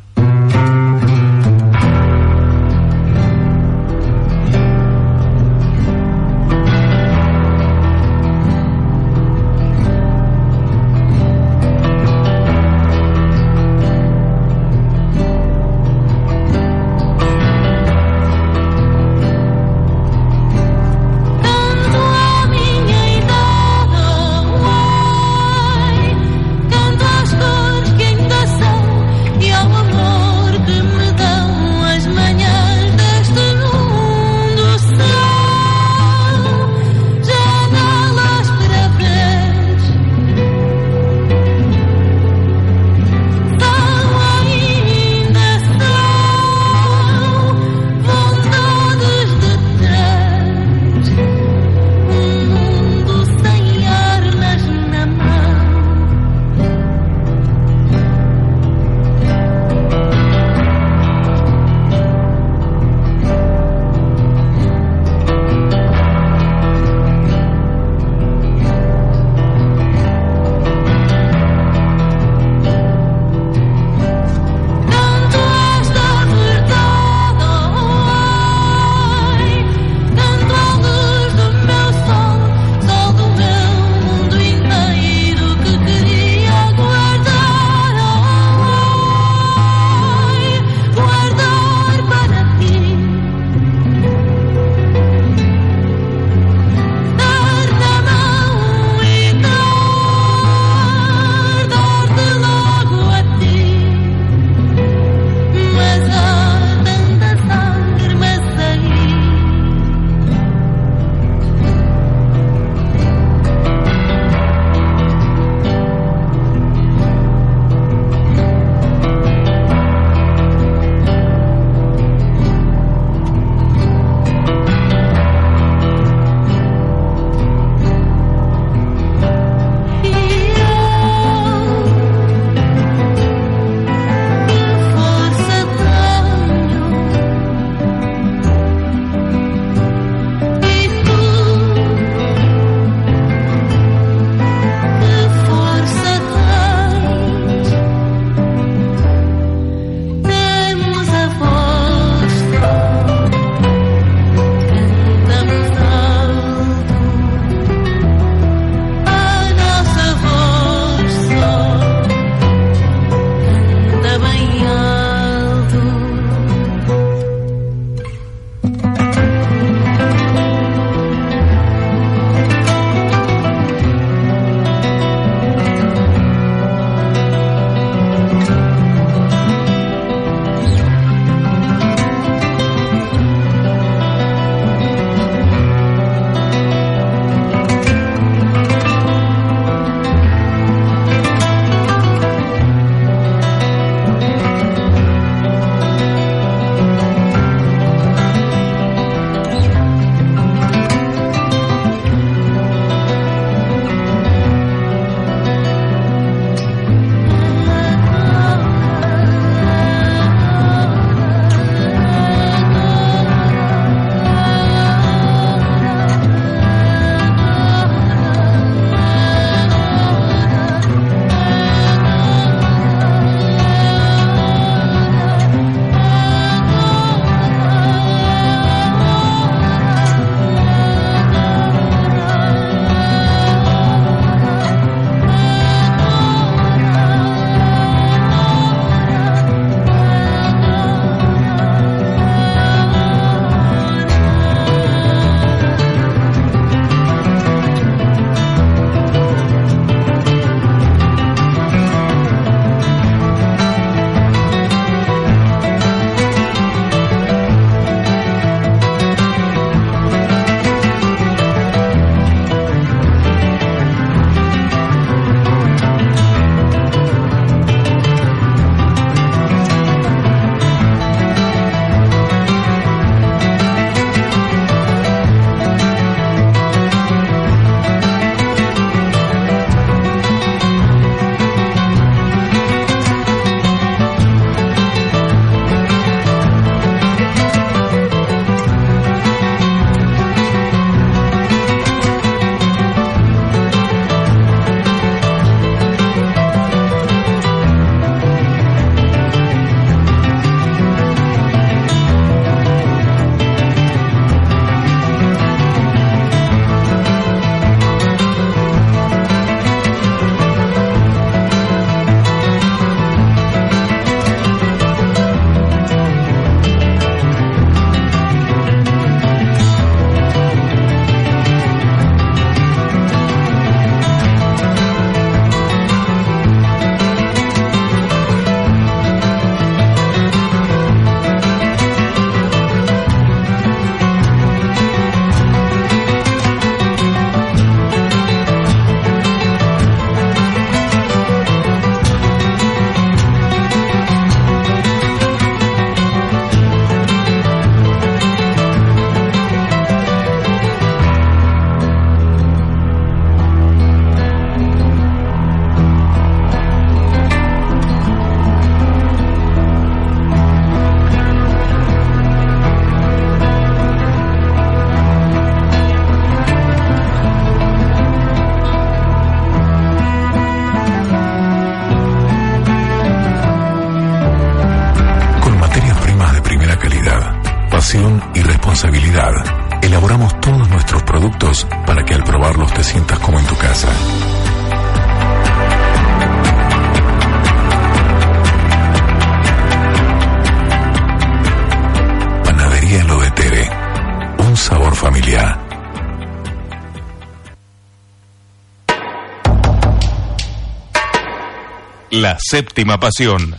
Séptima pasión.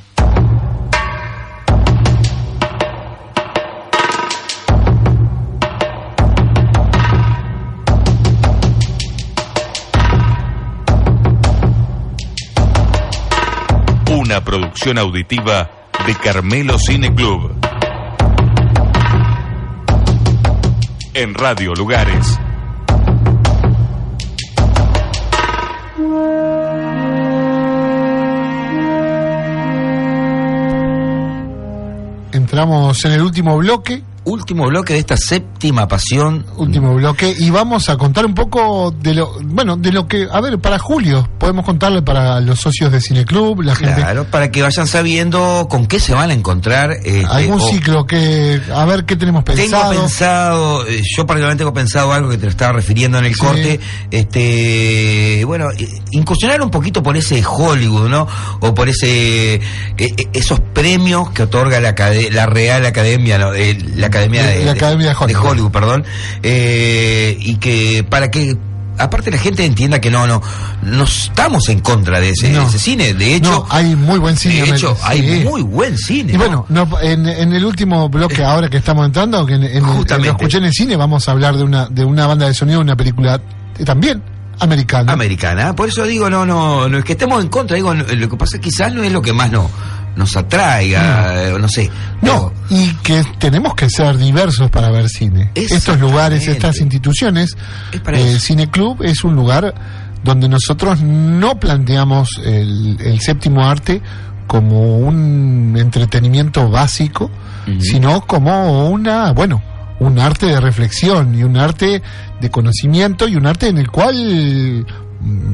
Una producción auditiva de Carmelo Cine Club. En Radio Lugares. Entramos en el último bloque, Último bloque de esta séptima pasión. último bloque, y vamos a contar un poco de lo, bueno, de lo que, a ver, para Julio, podemos contarle para los socios de Cineclub, la gente, Claro, para que vayan sabiendo con qué se van a encontrar. este, algún o- ciclo que, a ver qué tenemos pensado. Tengo pensado, eh, yo particularmente tengo pensado algo que te lo estaba refiriendo en el Sí. corte, este, bueno, eh, incursionar un poquito por ese Hollywood, ¿no? O por ese, eh, esos premios que otorga la, la Real Academia, ¿no? La Academia De- de, la Academia de Hollywood. perdón, eh, y que para que aparte la gente entienda que no, no, no estamos en contra de ese, No. de ese cine, de hecho, no, hay muy buen cine. de hecho, hay muy buen cine. Y ¿no? bueno, no, en, en el último bloque ahora que estamos entrando, que en, Justamente. lo escuché en el cine, vamos a hablar de una, de una banda de sonido, una película eh, también americana. americana. Por eso digo, no, no, no es que estemos en contra, digo, lo que pasa es quizás no es lo que más no, nos atraiga, eh, no sé. No, y que tenemos que ser diversos para ver cine. Estos lugares, estas instituciones, Es eso. Cine Club es un lugar donde nosotros no planteamos el, el séptimo arte como un entretenimiento básico, sino como una, bueno, un arte de reflexión y un arte de conocimiento y un arte en el cual mm,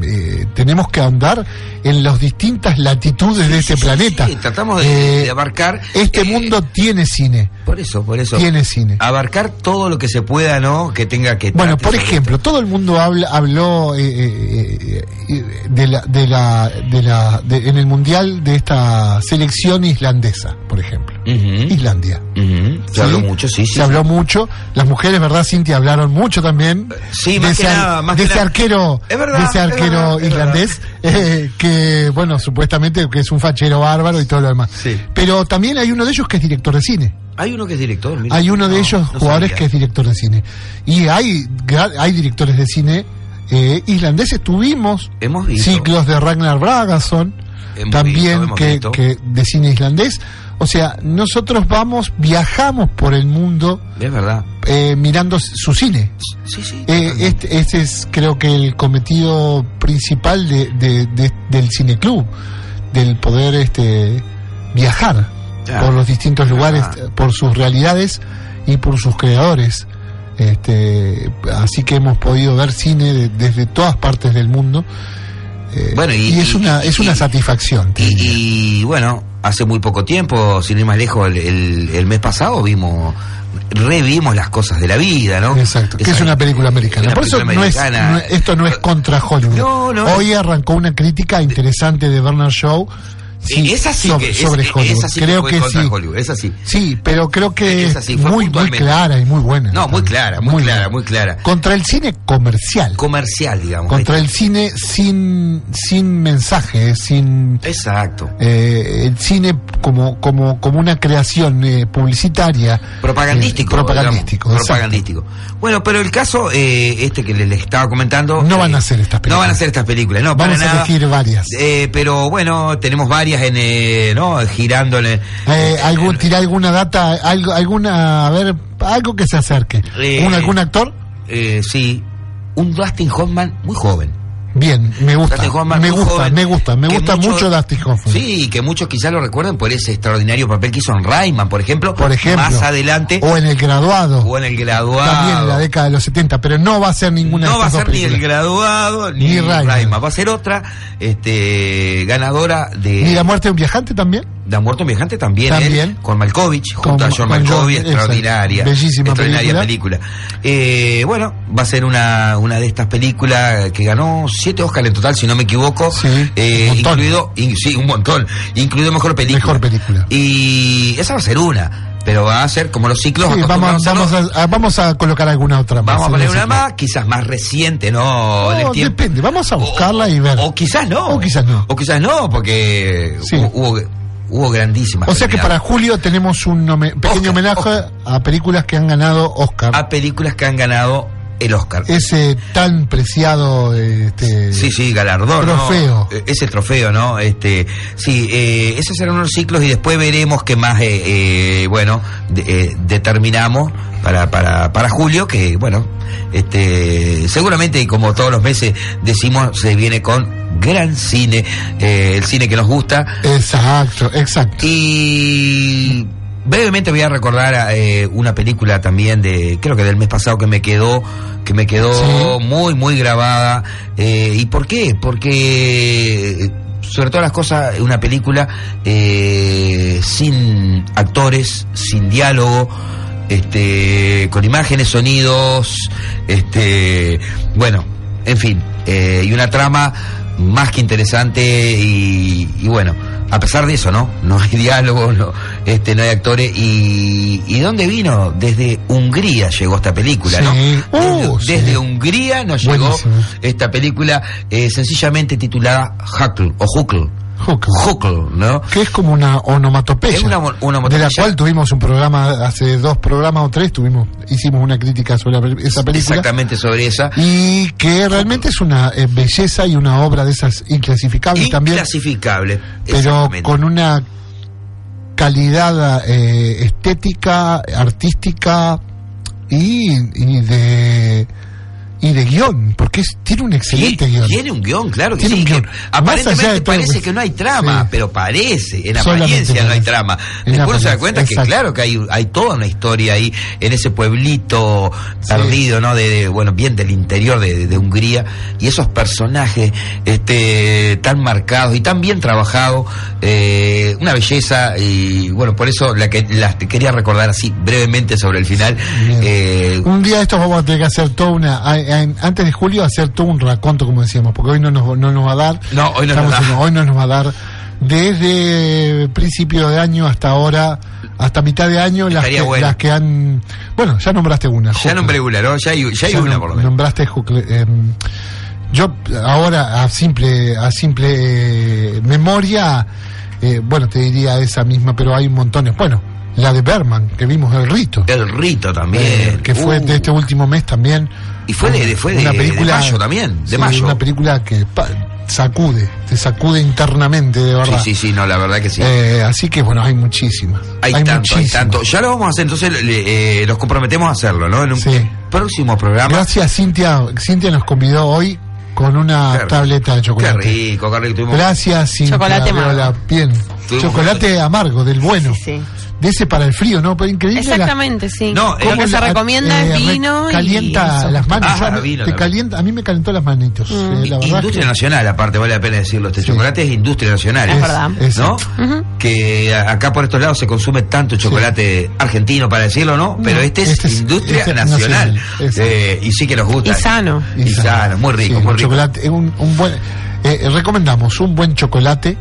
eh, tenemos que andar en las distintas latitudes de este Sí, planeta. sí, tratamos de, Eh, de abarcar. Este eh, mundo tiene cine, Por eso, por eso. tiene cine. Abarcar todo lo que se pueda, ¿no? Que tenga que. Bueno, por ejemplo, todo el mundo habla, habló eh, eh, eh, de la, de la, de la, de- en el mundial de esta selección islandesa, por ejemplo, Islandia. Se ¿sí? habló mucho, sí, sí. Se habló mucho. Las mujeres, ¿verdad, Cintia? Hablaron mucho también. Sí, de más ese, que nada, más de que ese nada. arquero, Es verdad, de ese es arquero es islandés, que, bueno, supuestamente que es un fachero bárbaro y todo lo demás. Sí. Pero también hay uno de ellos que es director de cine. Hay uno que es director. mira. Hay uno de No, ellos no jugadores sabía. que es director de cine. Y hay, hay directores de cine eh, islandeses. Tuvimos Hemos visto. ciclos de Ragnar Bragason, Hemos también visto, que, de cine islandés. O sea, nosotros vamos, viajamos por el mundo Es verdad. eh, mirando su cine. Sí, sí. Eh, este, este es creo que el cometido principal de, de- de- del cineclub, del poder este viajar Por los distintos lugares, Ah. por sus realidades y por sus creadores. Este, así que hemos podido ver cine de- desde todas partes del mundo. Eh, Bueno, y- es una es y- una satisfacción. Y, y, bueno, hace muy poco tiempo, sin ir más lejos, el, el- el mes pasado vimos, revimos las cosas de la vida, ¿no? Exacto, que es una película americana. una Por eso no es, no esto no es contra Hollywood. No. Hoy arrancó una crítica interesante de Bernard Shaw sí, esa sí sobre, que, es- sobre Hollywood. esa sí creo que sí. Hollywood, esa sí. Sí, pero creo que Esa sí, fue muy, muy clara y muy buena. No, muy clara, muy clara, muy clara. Contra el cine comercial. Comercial, digamos. contra el cine sin, sin mensaje, sin Exacto. eh, el cine como, como, como una creación eh, publicitaria. Propagandístico. eh, propagandístico. digamos, propagandístico. Bueno, pero el caso eh, este que le, le estaba comentando. No eh, van a hacer estas películas. No van a hacer estas películas, no, Vamos para a nada. elegir varias. Pero bueno, tenemos varias en, eh, ¿no? Girando en. Eh, algún, tirar alguna data, algo, alguna, a ver, algo que se acerque. Eh, ¿Un, ¿Algún actor? eh, sí, un Dustin Hoffman muy joven. Bien, me gusta, Hoffman me gusta, joven, me gusta, me gusta mucho- mucho Dustin Hoffman. Sí, que muchos quizás lo recuerden por ese extraordinario papel que hizo en Rayman, por ejemplo. Por ejemplo. Más adelante. O en El Graduado. O en el graduado. También en la década de los 70, pero no va a ser ninguna no de va a dos ser ni el graduado ni, Ni Rayman. Rayman. Va a ser otra este, ganadora de ¿Ni La muerte de un viajante también? Dan Muerto Viajante también, él, También. con Malkovich, junto Con- a John Malkovich, extraordinaria. Bellísima extraordinaria película. Eh, bueno, va a ser una, una de estas películas que ganó siete Oscars en total, si no me equivoco. Sí, Eh, un incluido, in- sí, un montón, incluido mejor película. Mejor película. Y esa va a ser una, pero va a ser como los ciclos. Sí, vamos, vamos, a, vamos a colocar alguna otra más. Vamos a poner una más, quizás más reciente, ¿no? No, Del tiempo. depende, vamos a buscarla O- y ver. O quizás no. O quizás no. O quizás no, porque Sí. hubo, hubo, hubo grandísimas. O sea que para julio tenemos un pequeño Oscar, homenaje Oscar. a películas que han ganado Oscar. A películas que han ganado el Oscar. Ese tan preciado este, Sí, sí, galardón. ¿no? Trofeo. Eh, Ese trofeo, ¿no? Este, sí, eh, esos serán unos ciclos y después veremos qué más, eh, eh, bueno, de- eh, determinamos para, para, para julio, que, bueno, este, seguramente, y como todos los meses decimos, se viene con gran cine, el cine que nos gusta. Exacto, exacto. Y brevemente voy a recordar eh, una película también de, creo que del mes pasado que me quedó, que me quedó Sí. muy, muy grabada. Eh, ¿Y por qué? Porque eh, sobre todas las cosas, una película eh, sin actores, sin diálogo, este, con imágenes, sonidos, este, bueno, en fin, eh, y una trama más que interesante y, y bueno, a pesar de eso, ¿no? No hay diálogo, no, este, no hay actores y, y ¿dónde vino? Desde Hungría llegó esta película, Sí. ¿no? Uh, desde, sí. desde Hungría nos llegó Buenísimo. esta película eh, sencillamente titulada Huckle o Huckle. Huckle. ¿no? Que es como una onomatopeya. Es una mo- De onomatopeya. la cual tuvimos un programa, hace dos programas o tres, tuvimos, hicimos una crítica sobre la esa película. Exactamente sobre esa. Y que realmente es una eh, belleza y una obra de esas inclasificables también, Inclasificable. pero con una calidad eh, estética, artística y, y de y de guion, porque es- tiene un excelente guion. Tiene un guion, claro que Tiene sí. un guion. Aparentemente todo, parece pues, que no hay trama, sí. pero parece, en Solamente apariencia no hay trama. Después uno se da cuenta que claro que hay, hay toda una historia ahí en ese pueblito perdido, ¿no? De, de, bueno, bien del interior de, de Hungría y esos personajes este tan marcados y tan bien trabajados, eh, una belleza y bueno, por eso la que la quería recordar así brevemente sobre el final. Eh, Un día estos vamos a tener que hacer toda una, a- antes de julio hacer todo un raconto, como decíamos, porque hoy no nos, no nos va a dar. No, hoy no nos da. diciendo, hoy no nos va a dar. Desde principio de año hasta ahora, hasta mitad de año, las que, bueno. las que han. Bueno, ya nombraste una. ya nombré una, ¿no? Ya hay, ya hay Ya una por lo menos. Nombraste em, yo ahora a simple a simple eh, memoria, eh, bueno, te diría esa misma, pero hay un montón. Bueno, la de Berman, que vimos el rito. El rito también. Eh, que fue Uh. de este último mes también. Y fue de- de- fue de- de mayo también, de sí, mayo. Una película que pa- sacude, te sacude internamente, de Sí, verdad. sí, sí, no, la verdad que sí. Eh, así que bueno, hay muchísimas. hay, tanto, hay tanto. Ya lo vamos a hacer, entonces le- eh, los comprometemos a hacerlo, ¿no? En un Sí. próximo programa. Gracias, Cintia. Cintia nos convidó hoy con una Qué tableta de Qué chocolate. rico, qué rico. Tuvimos- Gracias, Cintia. Chocolate amargo. Bien. Chocolate amargo, del bueno. Sí, sí. De ese para el frío, ¿no? Pero increíble. la- Exactamente, sí. No, Lo eh, que se recomienda eh, es re- vino y Calienta eso. las manos. Ah, vino te calienta, a mí me calentó las manitos. Mm. eh, la verdad Industria que- nacional, aparte, vale la pena decirlo. Este Sí. chocolate es industria nacional. Es ¿eh? verdad. es- ¿No? Ujú. Que acá por estos lados se consume tanto chocolate argentino, para decirlo, ¿no? Pero este es este es- industria este es nacional. Eh, y sí que nos gusta. Y sano. Y sano, muy rico, muy un rico. chocolate, un, un buen, eh, recomendamos un buen chocolate,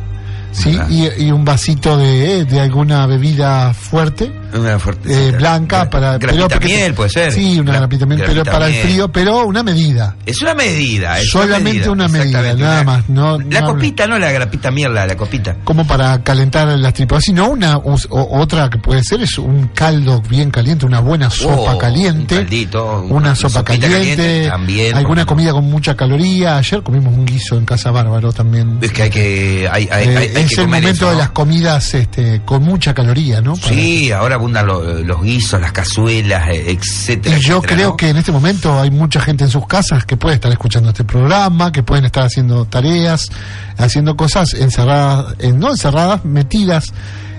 sí, y, y un vasito de, de alguna bebida fuerte, Una eh, blanca para Grapita porque- miel, puede ser. Sí, una Gra- grapita miel, pero para el miel. frío, pero una medida. Es una medida. Es Solamente una medida, nada más, no- la no- copita, no la grapita mierda, la copita. como para calentar las tripas, sino una o- otra que puede ser es un caldo bien caliente, una buena sopa Oh, caliente, un caldito, una una sopa caliente, caliente, también, alguna comida con mucha caloría. Ayer comimos un guiso en Casa Bárbaro también. Es que hay que. Hay, hay- Eh, hay- hay es que el comer momento eso, de las comidas este, con mucha caloría, ¿no? Para- Sí, ahora abundan lo- los guisos, las cazuelas, eh, etcétera. Y yo etcétera, creo ¿no? que en este momento hay mucha gente en sus casas que puede estar escuchando este programa, que pueden estar haciendo tareas, haciendo cosas encerradas, en- no encerradas, metidas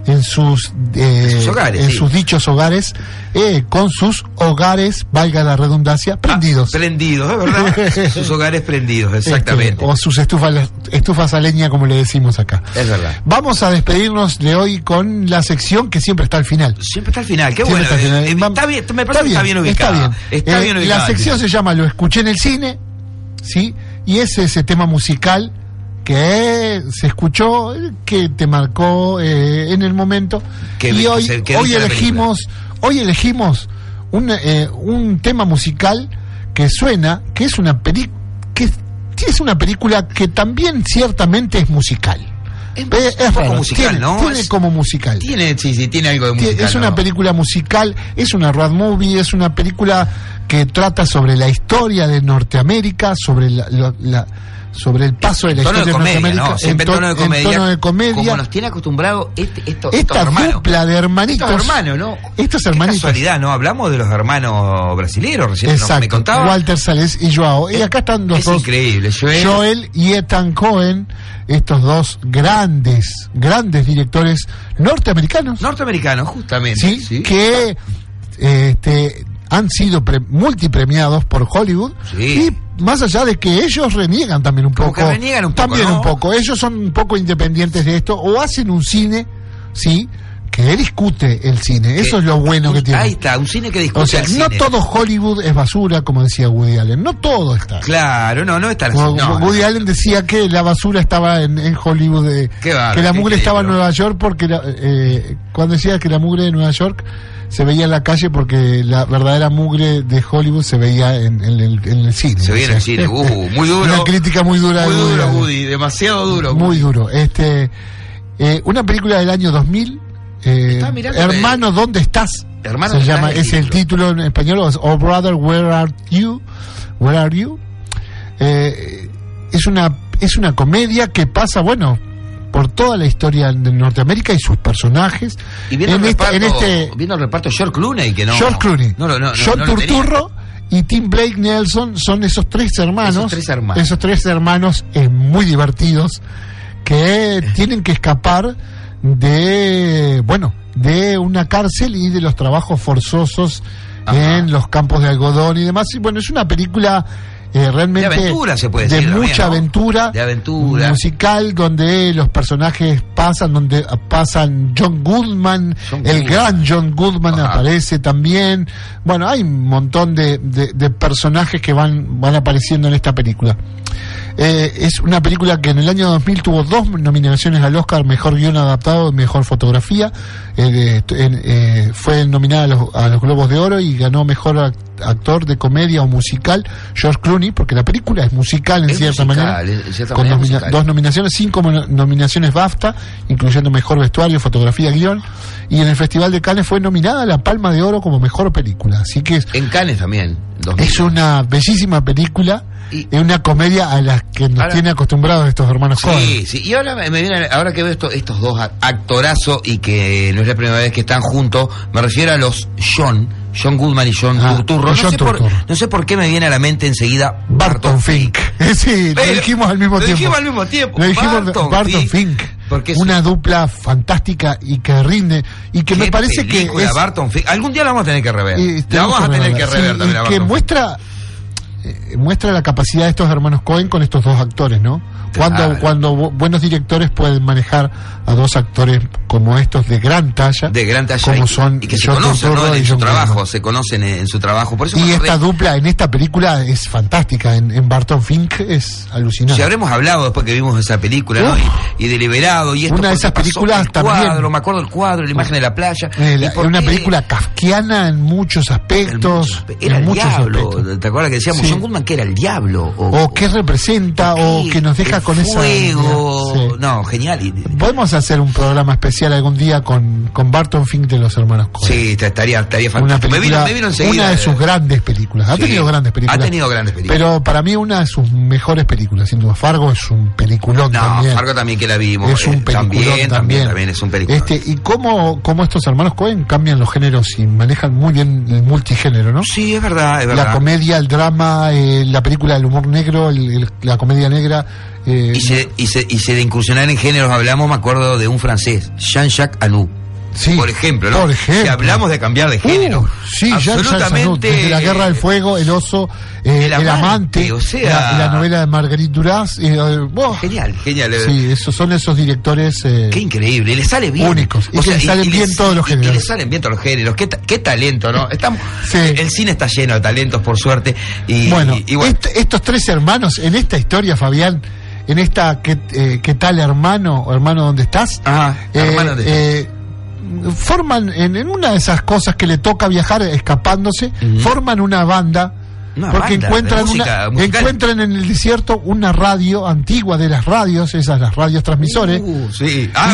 en sus, eh, En sus hogares, en sí. sus dichos hogares, eh, con sus hogares, valga la redundancia, prendidos. Ah, prendidos, es verdad. Sus hogares prendidos, exactamente. Este, o sus estufas, estufas a leña, como le decimos acá. Es verdad. Vamos a despedirnos de hoy con la sección que siempre está al final. Siempre está al final, qué Siempre bueno. está eh, final. eh, Está bien, me parece que está bien ubicado. Está bien. Está bien ubicado La sección se llama Lo escuché en el cine, ¿sí? Y es ese tema musical que se escuchó, eh, que te marcó eh, en el momento. Que y hoy, que hoy elegimos, hoy elegimos un, eh, un tema musical que suena, que es una película, que es, es una película que también ciertamente es musical. Es Eh, poco raro, musical, tiene, ¿no? tiene Es- como musical. Tiene, sí, sí, tiene algo de música. es una película musical, es una road movie, es una película que trata sobre la historia de Norteamérica, sobre la- sobre el paso de la tono de historia comedia, Norteamérica ¿no? Siempre en, tono de to- en comedia. tono de comedia. Como nos tiene acostumbrado este, esto, estos Esta hermanos. dupla de hermanitos. Estos hermanos, ¿no? Estos Qué hermanitos. casualidad, ¿no? Hablamos de los hermanos brasileños recién. ¿no? Me Exacto, contaba. Walter Sales y Joao. Y acá están los es dos. increíble. Joel, Joel y Ethan Cohen, estos dos grandes, grandes directores norteamericanos. norteamericano, justamente. ¿sí? sí. que este, han sido pre- multipremiados por Hollywood Sí. y más allá de que ellos reniegan también un poco, que reniegan un poco, también ¿no? un poco, ellos son un poco independientes de esto o hacen un cine, sí, que discute el cine, eso es lo bueno que tiene. Ahí está, un cine que discute O sea, el no cine. todo Hollywood es basura, como decía Woody Allen, no todo está. Claro, no, no está así. Como no, Woody no. Allen decía que la basura estaba en, en Hollywood, de- que la mugre estaba en. Nueva York porque la- eh, cuando decía que la mugre de Nueva York se veía en la calle porque la verdadera mugre de Hollywood se veía en, en el, en el cine. Se veía en el cine, uh, muy duro. Una crítica muy dura Muy Woody duro. Woody, demasiado duro. Muy duro. Este, eh, una película del año 2000. eh, Hermano, ¿dónde estás? Hermano, se ¿dónde llama, es el título en español, Oh Brother, Where Are You? Where Are You? Eh, es una es una comedia que pasa, bueno, por toda la historia de Norteamérica y sus personajes. Y viendo en, el esta- reparto, en este viendo el reparto George Clooney, que no. George Clooney, No, no, no, John. Turturro y Tim Blake Nelson son esos tres hermanos. Esos tres hermanos. esos tres hermanos, eh, muy divertidos que tienen que escapar de, bueno, de una cárcel y de los trabajos forzosos Ajá. en los campos de algodón y demás. Y bueno, es una película eh, realmente De aventura, se puede de decir mucha ¿no? aventura, De aventura. musical donde los personajes pasan, donde pasan John Goodman, John el Goodman. gran John Goodman Ajá. aparece también. Bueno, hay un montón de, de- de personajes que van, van apareciendo en esta película. Eh, es una película que en el año 2000 tuvo dos nominaciones al Oscar, mejor guion adaptado y mejor fotografía. Eh, eh, fue nominada a los, a los Globos de Oro y ganó mejor ac- actor de comedia o musical George Clooney, porque la película es musical en Es cierta musical, manera. en cierta con nomina- musical. dos nominaciones, cinco nominaciones BAFTA, incluyendo mejor vestuario, fotografía, guion. Y en el Festival de Cannes fue nominada a la Palma de Oro como mejor película. Así que es, En Cannes también. 2000. es una bellísima película, Y- es una comedia a la que nos Ahora- tiene acostumbrados estos hermanos. Sí, sí. Y ahora me me viene, ahora que veo esto- estos dos actorazos y que no es la primera vez que están juntos, me refiero a los John, John Goodman y John Ah, Turturro. No, John sé por, Turturro. no sé por qué me viene a la mente enseguida Barton Fink. sí, lo dijimos al mismo lo tiempo. dijimos al mismo tiempo. Lo dijimos Barton Barton, Fink. Fink. Porque una dupla fantástica y que rinde y que me parece que es Barton Fink. Algún día la vamos a tener que rever. y la vamos a tener que rever Sí, también y a que Barton Fink. muestra eh, muestra la capacidad de estos hermanos Cohen con estos dos actores, ¿no? Claro. Cuando cuando bu- buenos directores pueden manejar a dos actores como estos de gran talla, de gran talla como y, son y que se conocen en su trabajo, se conocen en, en su trabajo. Por eso me Y esta dupla en esta película es fantástica. En, en Barton Fink es alucinante. Si habremos hablado después que vimos esa película, ¿no? Y, y deliberado, y esto Una de esas películas el también. cuadro, me acuerdo el cuadro, la imagen de la playa. Eh, ¿Y la- por una qué? película kafkiana en muchos aspectos. Era en el muchos diablo. aspectos. ¿Te acuerdas que decíamos Sí. John Goodman que era el diablo? O qué representa, o que nos deja con esa. fuego. Sí. No, genial. Hacer un programa especial algún día con, con Barton Fink de los hermanos Coen. Sí, te- estaría, estaría Una fantástico. Me vino, película, me vino enseguida. una de sus grandes películas. Ha Sí, tenido grandes películas. ha tenido grandes películas. Pero para mí una de sus mejores películas, sin duda. Fargo es un peliculón No, también. Fargo también que la vimos. Es un eh, peliculón también, también. también, es un película. Este, y cómo, cómo estos hermanos Cohen cambian los géneros y manejan muy bien el multigénero, ¿no? Sí, es verdad, es verdad. La comedia, el drama, eh, la película del humor negro, el- el- la comedia negra. Eh, Y se, y, se, y se de incursionar en géneros hablamos, me acuerdo de un francés, Jean-Jacques Anou. Sí, por ejemplo, ¿no? por ejemplo. Si hablamos de cambiar de género. Uh, sí, absolutamente. desde la Guerra del Fuego, El Oso, eh, El El, amante, o sea- la, la novela de Marguerite Duras. eh, eh. Genial, genial. Sí, esos son esos directores. eh, Qué increíble, le sale bien. Únicos, y que le salen bien les- todos los y géneros. le salen bien todos los géneros. Qué, qué talento, ¿no? Estamos, Sí. El cine está lleno de talentos, por suerte. Y, bueno, y- y bueno, est- estos tres hermanos, en esta historia, Fabián, en esta ¿qué, eh, qué tal hermano o hermano dónde estás? Ajá, Eh, hermano, ¿dónde eh, forman en, en una de esas cosas que le toca viajar escapándose, forman una banda. Una porque banda encuentran música una, musical. encuentran en el desierto una radio antigua de las radios, esas las radios transmisores. Uh, sí. Ah,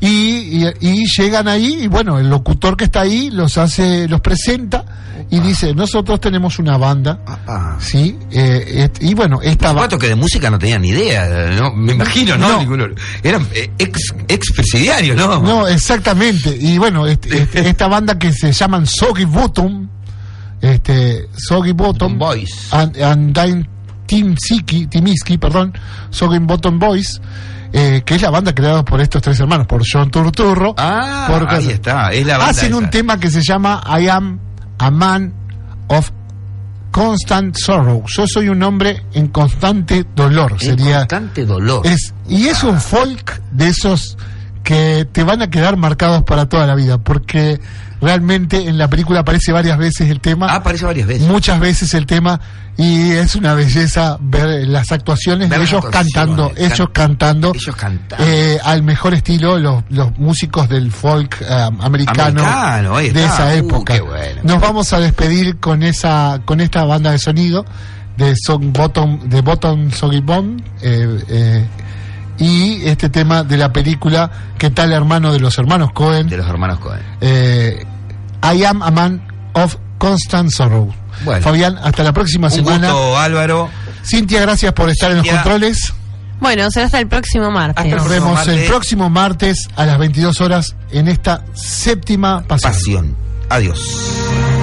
y, llegan ahí y bueno, el locutor que está ahí los hace, los presenta y dice, nosotros tenemos una banda, Ah, sí, eh, et- y bueno, esta banda... que de música no tenían ni idea, ¿no? Me imagino, ¿no? Eran eh, ex, ex presidiarios, ¿no? No, exactamente. Y bueno, este- este- esta banda que se llaman Soggy Bottom, este, Soggy Bottom, Boys. and, and Timsiki, Timiski, perdón, Soggy Bottom Boys, eh, que es la banda creada por estos tres hermanos, por John Turturro. Ah, por- ahí está, es la banda Hacen un tema que se llama I Am a Man of Constant Sorrow. Yo soy un hombre en constante dolor. En Sería constante dolor. es, y es un folk de esos que te van a quedar marcados para toda la vida, porque realmente en la película aparece varias veces el tema, Ah, aparece varias veces. muchas veces el tema, y es una belleza ver las actuaciones Ver de ellos cantando, can- ellos cantando, ellos cantando. eh, al mejor estilo los, los músicos del folk eh, americano, Americano, de esa Uh, época. qué bueno. Nos vamos a despedir con esa, con esta banda de sonido de Song Bottom, de Bottom Soggy Bomb, eh, eh, y este tema de la película ¿Qué tal hermano de los hermanos Cohen? De los hermanos Cohen. Eh, I am a man of constant sorrow. Bueno. Fabián, hasta la próxima Un semana. gusto, Álvaro. Cintia, gracias por estar en los controles. Bueno, será hasta el próximo martes. Hasta Nos vemos el próximo martes a las 22 horas en esta séptima pasión. Pasión. Adiós.